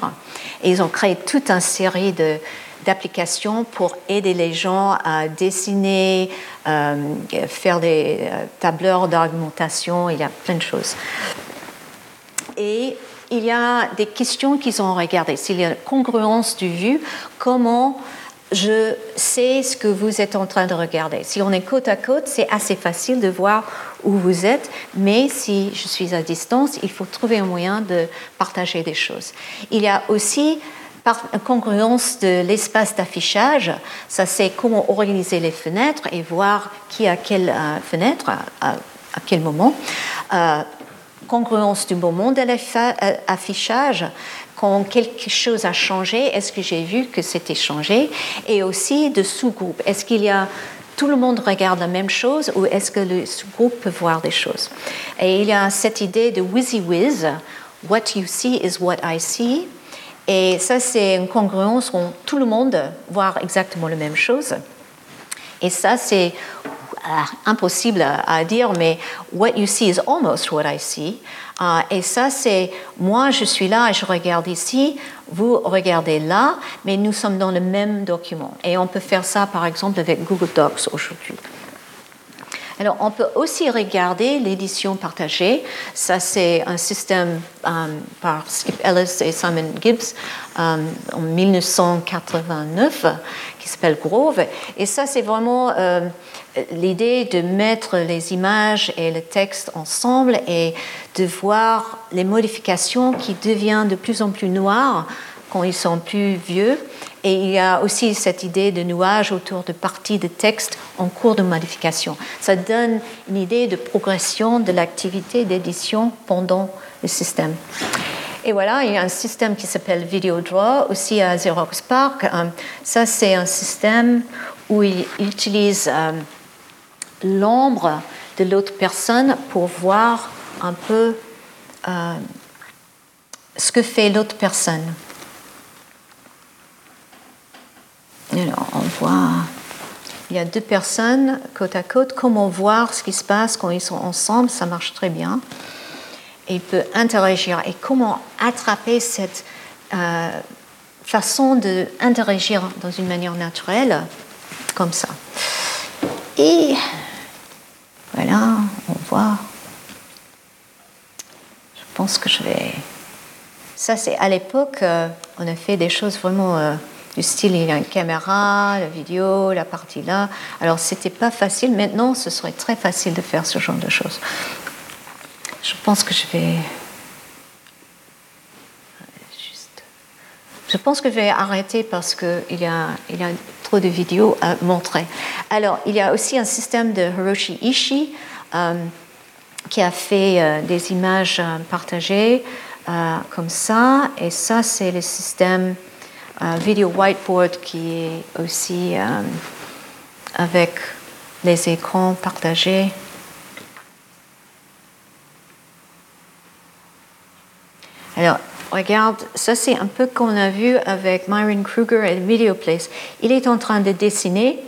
Et ils ont créé toute une série de, d'applications pour aider les gens à dessiner, faire des tableurs d'argumentation, il y a plein de choses. Et il y a des questions qu'ils ont regardées. S'il y a une congruence du vue, comment je sais ce que vous êtes en train de regarder? Si on est côte à côte, c'est assez facile de voir où vous êtes, mais si je suis à distance, il faut trouver un moyen de partager des choses. Il y a aussi une congruence de l'espace d'affichage, ça c'est comment organiser les fenêtres et voir qui a quelle euh, fenêtre à, quel moment. Euh, congruence du moment de l'affichage, quand quelque chose a changé, est-ce que j'ai vu que c'était changé? Et aussi de sous-groupe. Est-ce qu'il y a tout le monde regarde la même chose ou est-ce que le sous-groupe peut voir des choses? Et il y a cette idée de WYSIWYZ, what you see is what I see. Et ça, c'est une congruence où tout le monde voit exactement la même chose. Et ça, c'est impossible à, dire, mais what you see is almost what I see. Uh, et ça, c'est moi, je suis là et je regarde ici, vous regardez là, mais nous sommes dans le même document. Et on peut faire ça, par exemple, avec Google Docs aujourd'hui. Alors, on peut aussi regarder l'édition partagée. Ça, c'est un système um, par Skip Ellis et Simon Gibbs um, en 1989 qui s'appelle Grove. Et ça, c'est vraiment euh, l'idée de mettre les images et le texte ensemble et de voir les modifications qui deviennent de plus en plus noires quand ils sont plus vieux. Et il y a aussi cette idée de nuage autour de parties de texte en cours de modification. Ça donne une idée de progression de l'activité d'édition pendant le système. Et voilà, il y a un système qui s'appelle VideoDraw, aussi à Xerox Park. Euh, ça, c'est un système où il utilise euh, l'ombre de l'autre personne pour voir un peu euh, ce que fait l'autre personne. Alors, on voit il y a deux personnes côte à côte, comment voir ce qui se passe quand ils sont ensemble, ça marche très bien. Et il peut interagir. Et comment attraper cette euh, façon d'interagir dans une manière naturelle, comme ça. Et voilà, on voit. Je pense que je vais. Ça, c'est à l'époque, euh, on a fait des choses vraiment euh, du style il y a une caméra, la vidéo, la partie là. Alors, c'était pas facile. Maintenant, ce serait très facile de faire ce genre de choses. Je pense que je vais. Juste. Je pense que je vais arrêter parce qu'il y, a, il y a trop de vidéos à montrer. Alors, il y a aussi un système de Hiroshi Ishii euh, qui a fait euh, des images euh, partagées comme ça. Et ça, c'est le système Video Whiteboard qui est aussi avec les écrans partagés. Alors, regarde, ça c'est un peu qu'on a vu avec Myron Kruger et Videoplace. Il est en train de dessiner,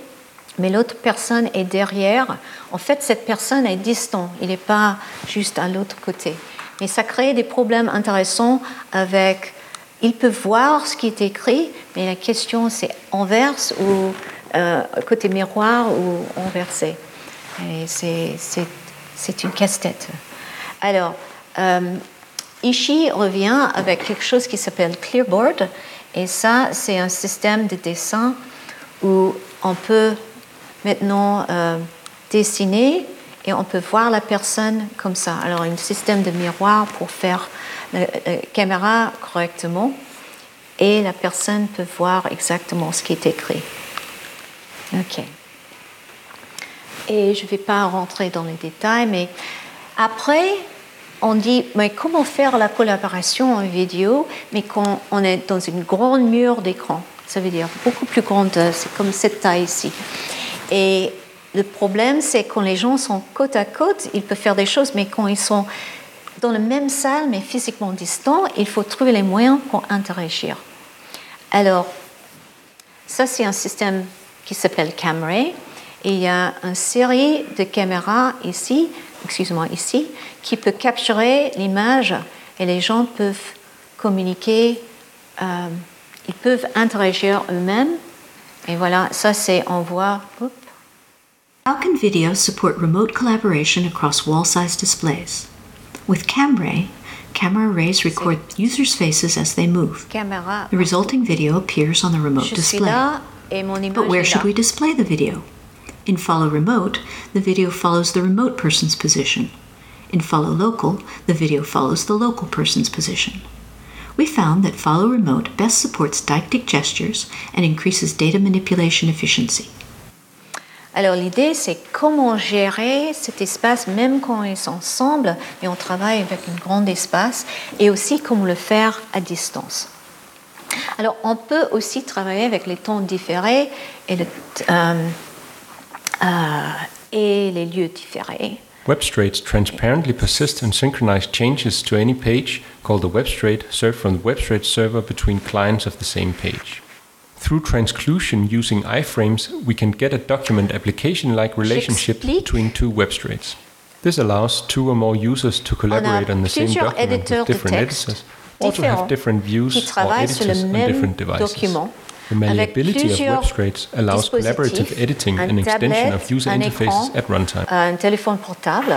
mais l'autre personne est derrière. En fait, cette personne est distante, il n'est pas juste à l'autre côté. Mais ça crée des problèmes intéressants avec. Il peut voir ce qui est écrit, mais la question c'est inverse ou euh, côté miroir ou inversé. Et c'est une casse-tête. Alors, euh, Ishii revient avec quelque chose qui s'appelle Clearboard, et ça, c'est un système de dessin où on peut maintenant euh, dessiner et on peut voir la personne comme ça. Alors, un système de miroir pour faire la, caméra correctement et la personne peut voir exactement ce qui est écrit. OK. Et je ne vais pas rentrer dans les détails, mais après, on dit, mais comment faire la collaboration en vidéo, mais quand on est dans une grande mur d'écran? Ça veut dire beaucoup plus grande, c'est comme cette taille ici. Et le problème, c'est quand les gens sont côte à côte, ils peuvent faire des choses, mais quand ils sont dans la même salle, mais physiquement distants, il faut trouver les moyens pour interagir. Alors, ça, c'est un système qui s'appelle Camray. Il y a une série de caméras ici excuse-moi, ici, qui peut capturer l'image et les gens peuvent communiquer, euh, ils peuvent interagir eux-mêmes. Et voilà, ça c'est, on voit. How can video support remote collaboration across displays? With Cambrai, camera arrays record users' faces as they move. The resulting video appears on the remote display. But where should we display the video? In follow remote, the video follows the remote person's position. In follow local, the video follows the local person's position. We found that follow remote best supports deictic gestures and increases data manipulation efficiency. Alors l'idée, c'est comment gérer cet espace même quand ils sont ensemble et on travaille avec un grand espace et aussi comment le faire à distance. Alors on peut aussi travailler avec les temps différés et le, euh, et les lieux différés. WebStraits transparently persist and synchronize changes to any page called a WebStrait served from the WebStrait server between clients of the same page. Through transclusion using iframes, we can get a document application-like relationship between two web WebStraits. This allows two or more users to collaborate on, on the same document with different editors, or to have different views or editors on different devices. Document The malleability of web WebStraits allows collaborative editing and extension of user interfaces at runtime. Un téléphone portable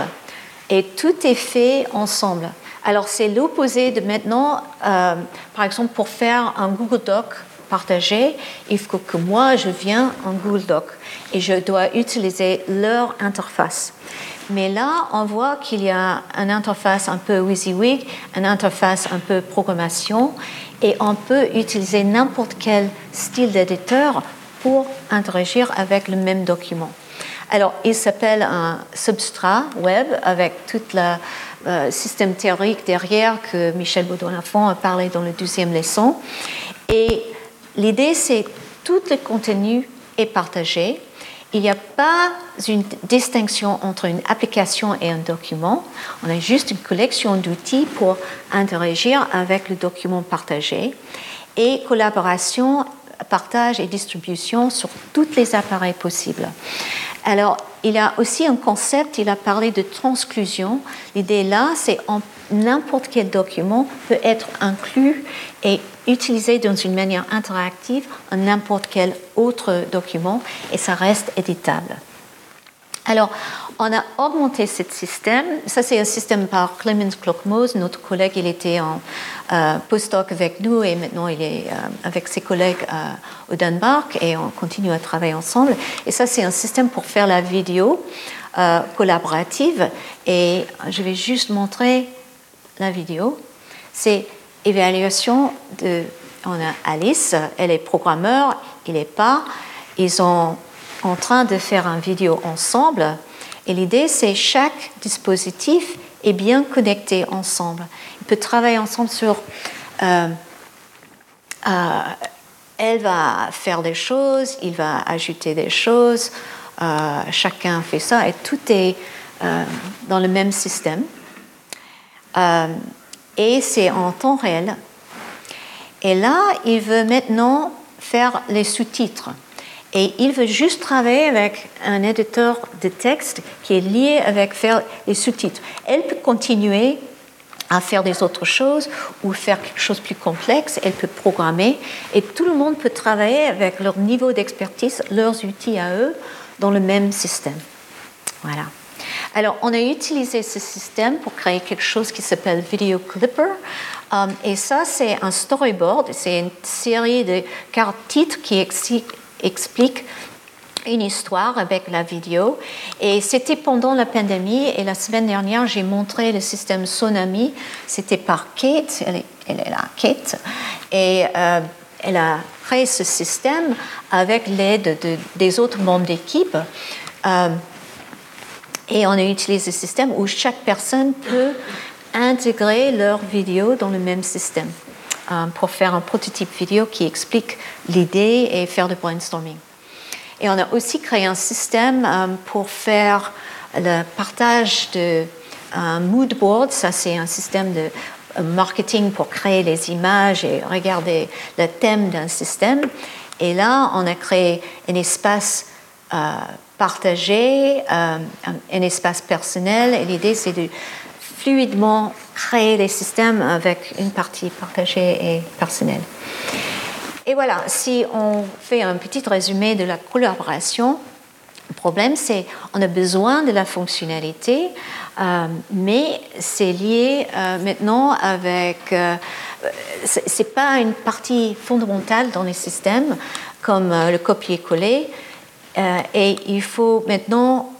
et tout est fait ensemble. Alors c'est l'opposé de maintenant, euh, par exemple pour faire un Google Doc partagé, il faut que moi je viens en Google Doc et je dois utiliser leur interface. Mais là, on voit qu'il y a une interface un peu WYSIWYG, une interface un peu programmation, et on peut utiliser n'importe quel style d'éditeur pour interagir avec le même document. Alors, il s'appelle un substrat web avec tout le euh, système théorique derrière que Michel Baudouin-Lafont a parlé dans la deuxième leçon. Et l'idée, c'est tout le contenu est partagé il n'y a pas une distinction entre une application et un document. On a juste une collection d'outils pour interagir avec le document partagé. Et collaboration partage et distribution sur tous les appareils possibles. Alors, il a aussi un concept, il a parlé de transclusion. L'idée là, c'est n'importe quel document peut être inclus et utilisé d'une une manière interactive en n'importe quel autre document et ça reste éditable. Alors, on a augmenté ce système. Ça, c'est un système par Clemens Klokmos. Notre collègue, il était en euh, postdoc avec nous et maintenant il est euh, avec ses collègues euh, au Danemark et on continue à travailler ensemble. Et ça, c'est un système pour faire la vidéo collaborative. Et je vais juste montrer la vidéo. C'est évaluation de. On a Alice, elle est programmeur, il n'est pas. Ils sont en train de faire une vidéo ensemble. Et l'idée, c'est chaque dispositif est bien connecté ensemble. Il peut travailler ensemble sur. Euh, euh, elle va faire des choses, il va ajouter des choses, euh, chacun fait ça et tout est dans le même système. et c'est en temps réel. Et là, il veut maintenant faire les sous-titres. Et il veut juste travailler avec un éditeur de texte qui est lié avec faire les sous-titres. Elle peut continuer à faire des autres choses ou faire quelque chose de plus complexe, elle peut programmer et tout le monde peut travailler avec leur niveau d'expertise, leurs outils à eux dans le même système. Voilà. Alors, on a utilisé ce système pour créer quelque chose qui s'appelle Video Clipper. Um, et ça, c'est un storyboard, c'est une série de cartes titres qui explique une histoire avec la vidéo. Et c'était pendant la pandémie. Et la semaine dernière, j'ai montré le système Sonami. C'était par Kate. Elle est, là, Kate. Et euh, elle a créé ce système avec l'aide de, des autres membres d'équipe. Euh, et on a utilisé ce système où chaque personne peut intégrer leur vidéo dans le même système. Euh, pour faire un prototype vidéo qui explique l'idée et faire du brainstorming. Et on a aussi créé un système euh, pour faire le partage de un mood board. Ça, c'est un système de euh, marketing pour créer les images et regarder le thème d'un système. Et là, on a créé un espace partagé, un espace personnel. Et l'idée, c'est de fluidement créer les systèmes avec une partie partagée et personnelle. Et voilà, si on fait un petit résumé de la collaboration, le problème c'est on a besoin de la fonctionnalité, euh, mais c'est lié euh, maintenant avec... Euh, c'est pas une partie fondamentale dans les systèmes comme le copier-coller, et il faut maintenant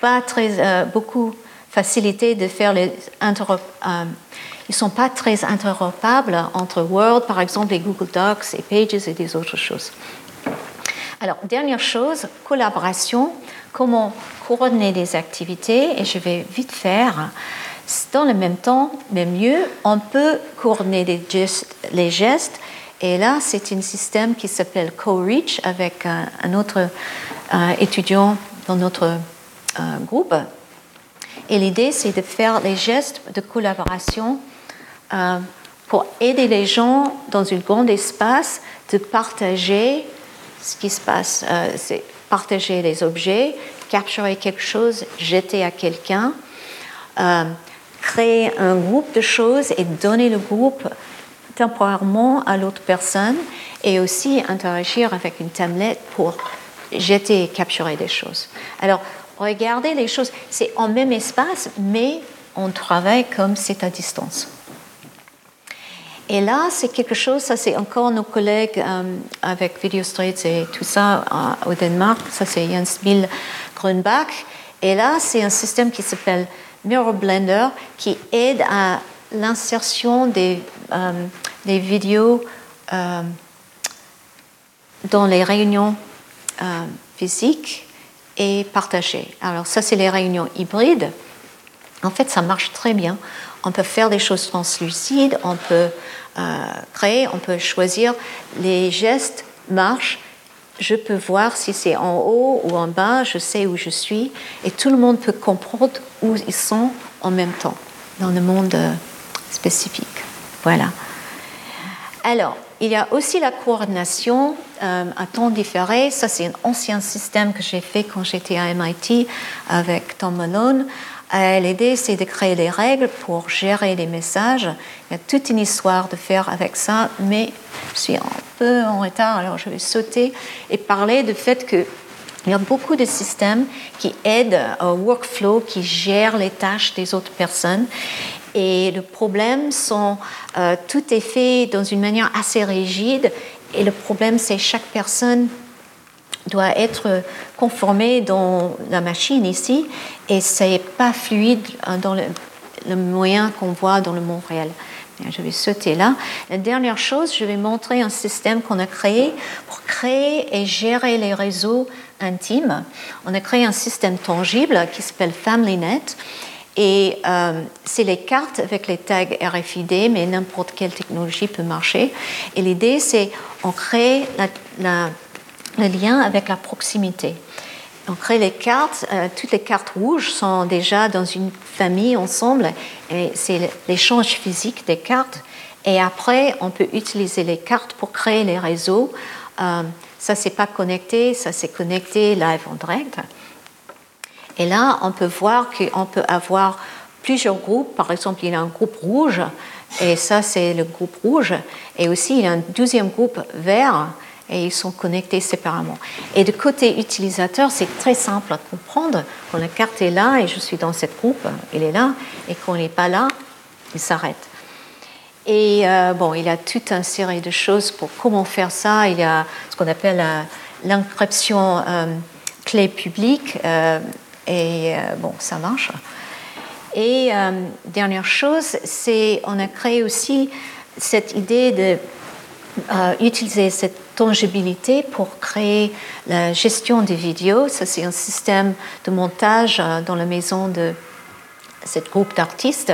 pas très beaucoup facilité de faire les euh, ils sont pas très interopérables entre Word, par exemple, et Google Docs et Pages et des autres choses. Alors, dernière chose, collaboration, comment coordonner des activités, et je vais vite faire. Dans le même temps, mais mieux, on peut coordonner les gestes, et là, c'est un système qui s'appelle CoReach avec un, autre euh, étudiant dans notre euh, groupe et l'idée, c'est de faire les gestes de collaboration euh, pour aider les gens dans un grand espace de partager ce qui se passe. Euh, c'est partager les objets, capturer quelque chose, jeter à quelqu'un, euh, créer un groupe de choses et donner le groupe temporairement à l'autre personne et aussi interagir avec une tablette pour jeter et capturer des choses. Alors, Regardez les choses, c'est en même espace, mais on travaille comme c'est à distance. Et là, c'est quelque chose, ça c'est encore nos collègues euh, avec Video Street et tout ça euh, au Danemark, ça c'est Jens Mill Grunbach. Et là, c'est un système qui s'appelle Mirror Blender qui aide à l'insertion des, euh, des vidéos dans les réunions physiques et partager. Alors ça, c'est les réunions hybrides. En fait, ça marche très bien. On peut faire des choses translucides, on peut euh, créer, on peut choisir. Les gestes marchent. Je peux voir si c'est en haut ou en bas, je sais où je suis, et tout le monde peut comprendre où ils sont en même temps, dans le monde euh, spécifique. Voilà. Alors, il y a aussi la coordination à temps différé. Ça, c'est un ancien système que j'ai fait quand j'étais à MIT avec Tom Malone. L'idée, c'est de créer des règles pour gérer les messages. Il y a toute une histoire de faire avec ça, mais je suis un peu en retard, alors je vais sauter et parler du fait que il y a beaucoup de systèmes qui aident au workflow, qui gèrent les tâches des autres personnes. Et le problème, euh, tout est fait dans une manière assez rigide. Et le problème, c'est chaque personne doit être conformée dans la machine ici. Et c'est pas fluide dans le, le moyen qu'on voit dans le monde réel. Je vais sauter là. La dernière chose, je vais montrer un système qu'on a créé pour créer et gérer les réseaux intimes. On a créé un système tangible qui s'appelle FamilyNet. Et euh, c'est les cartes avec les tags RFID, mais n'importe quelle technologie peut marcher. Et l'idée, c'est on crée le lien avec la proximité. On crée les cartes, euh, toutes les cartes rouges sont déjà dans une famille ensemble, et c'est l'échange physique des cartes. Et après, on peut utiliser les cartes pour créer les réseaux. Euh, ça, c'est pas connecté, ça, c'est connecté live en direct. Et là, on peut voir qu'on peut avoir plusieurs groupes. Par exemple, il y a un groupe rouge, et ça, c'est le groupe rouge. Et aussi, il y a un deuxième groupe vert et ils sont connectés séparément. Et de côté utilisateur, c'est très simple à comprendre. Quand la carte est là et je suis dans cette groupe, il est là, et quand il n'est pas là, il s'arrête. Et euh, bon, il y a toute une série de choses pour comment faire ça. Il y a ce qu'on appelle euh, euh, clé publique, et bon, ça marche. Et dernière chose, c'est on a créé aussi cette idée de utiliser cette tangibilité pour créer la gestion des vidéos. Ça, c'est un système de montage euh, dans la maison de cette groupe d'artistes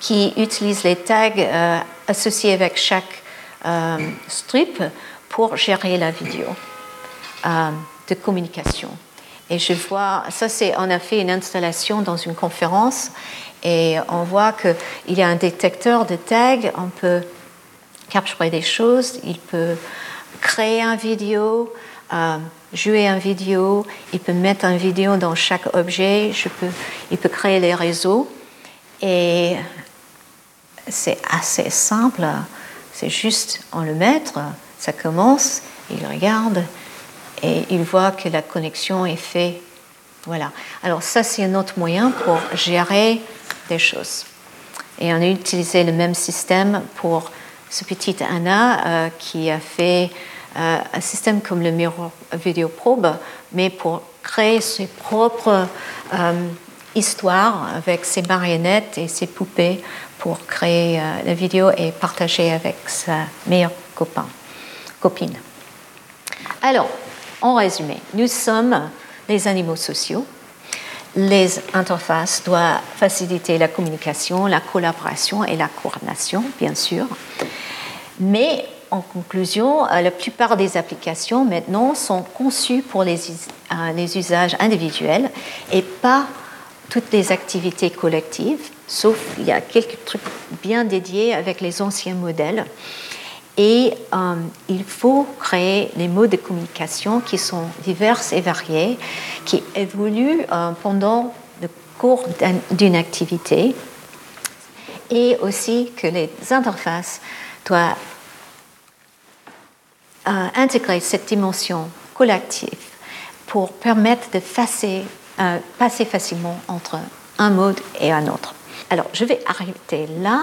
qui utilise les tags euh, associés avec chaque euh, strip pour gérer la vidéo de communication. Et je vois, ça c'est, on a fait une installation dans une conférence et on voit qu'il y a un détecteur de tags, on peut capturer des choses, il peut créer un vidéo, euh, jouer un vidéo, il peut mettre un vidéo dans chaque objet, il peut créer les réseaux. Et c'est assez simple, c'est juste on le mettre, ça commence, il regarde et il voit que la connexion est faite. Voilà. Alors ça, c'est un autre moyen pour gérer des choses. Et on a utilisé le même système pour ce petit Anna euh, qui a fait euh, un système comme le Mirror Video Probe, mais pour créer ses propres euh, histoires avec ses marionnettes et ses poupées pour créer la vidéo et partager avec sa meilleure copain, copine. Alors, en résumé, nous sommes les animaux sociaux. Les interfaces doivent faciliter la communication, la collaboration et la coordination, bien sûr. Mais en conclusion, euh, la plupart des applications maintenant sont conçues pour euh, les, usages individuels et pas toutes les activités collectives, sauf il y a quelques trucs bien dédiés avec les anciens modèles. Et euh, il faut créer les modes de communication qui sont divers et variés, qui évoluent pendant le cours d'une activité, et aussi que les interfaces doivent intégrer cette dimension collective pour permettre de euh, passer facilement entre un mode et un autre. Alors, je vais arrêter là.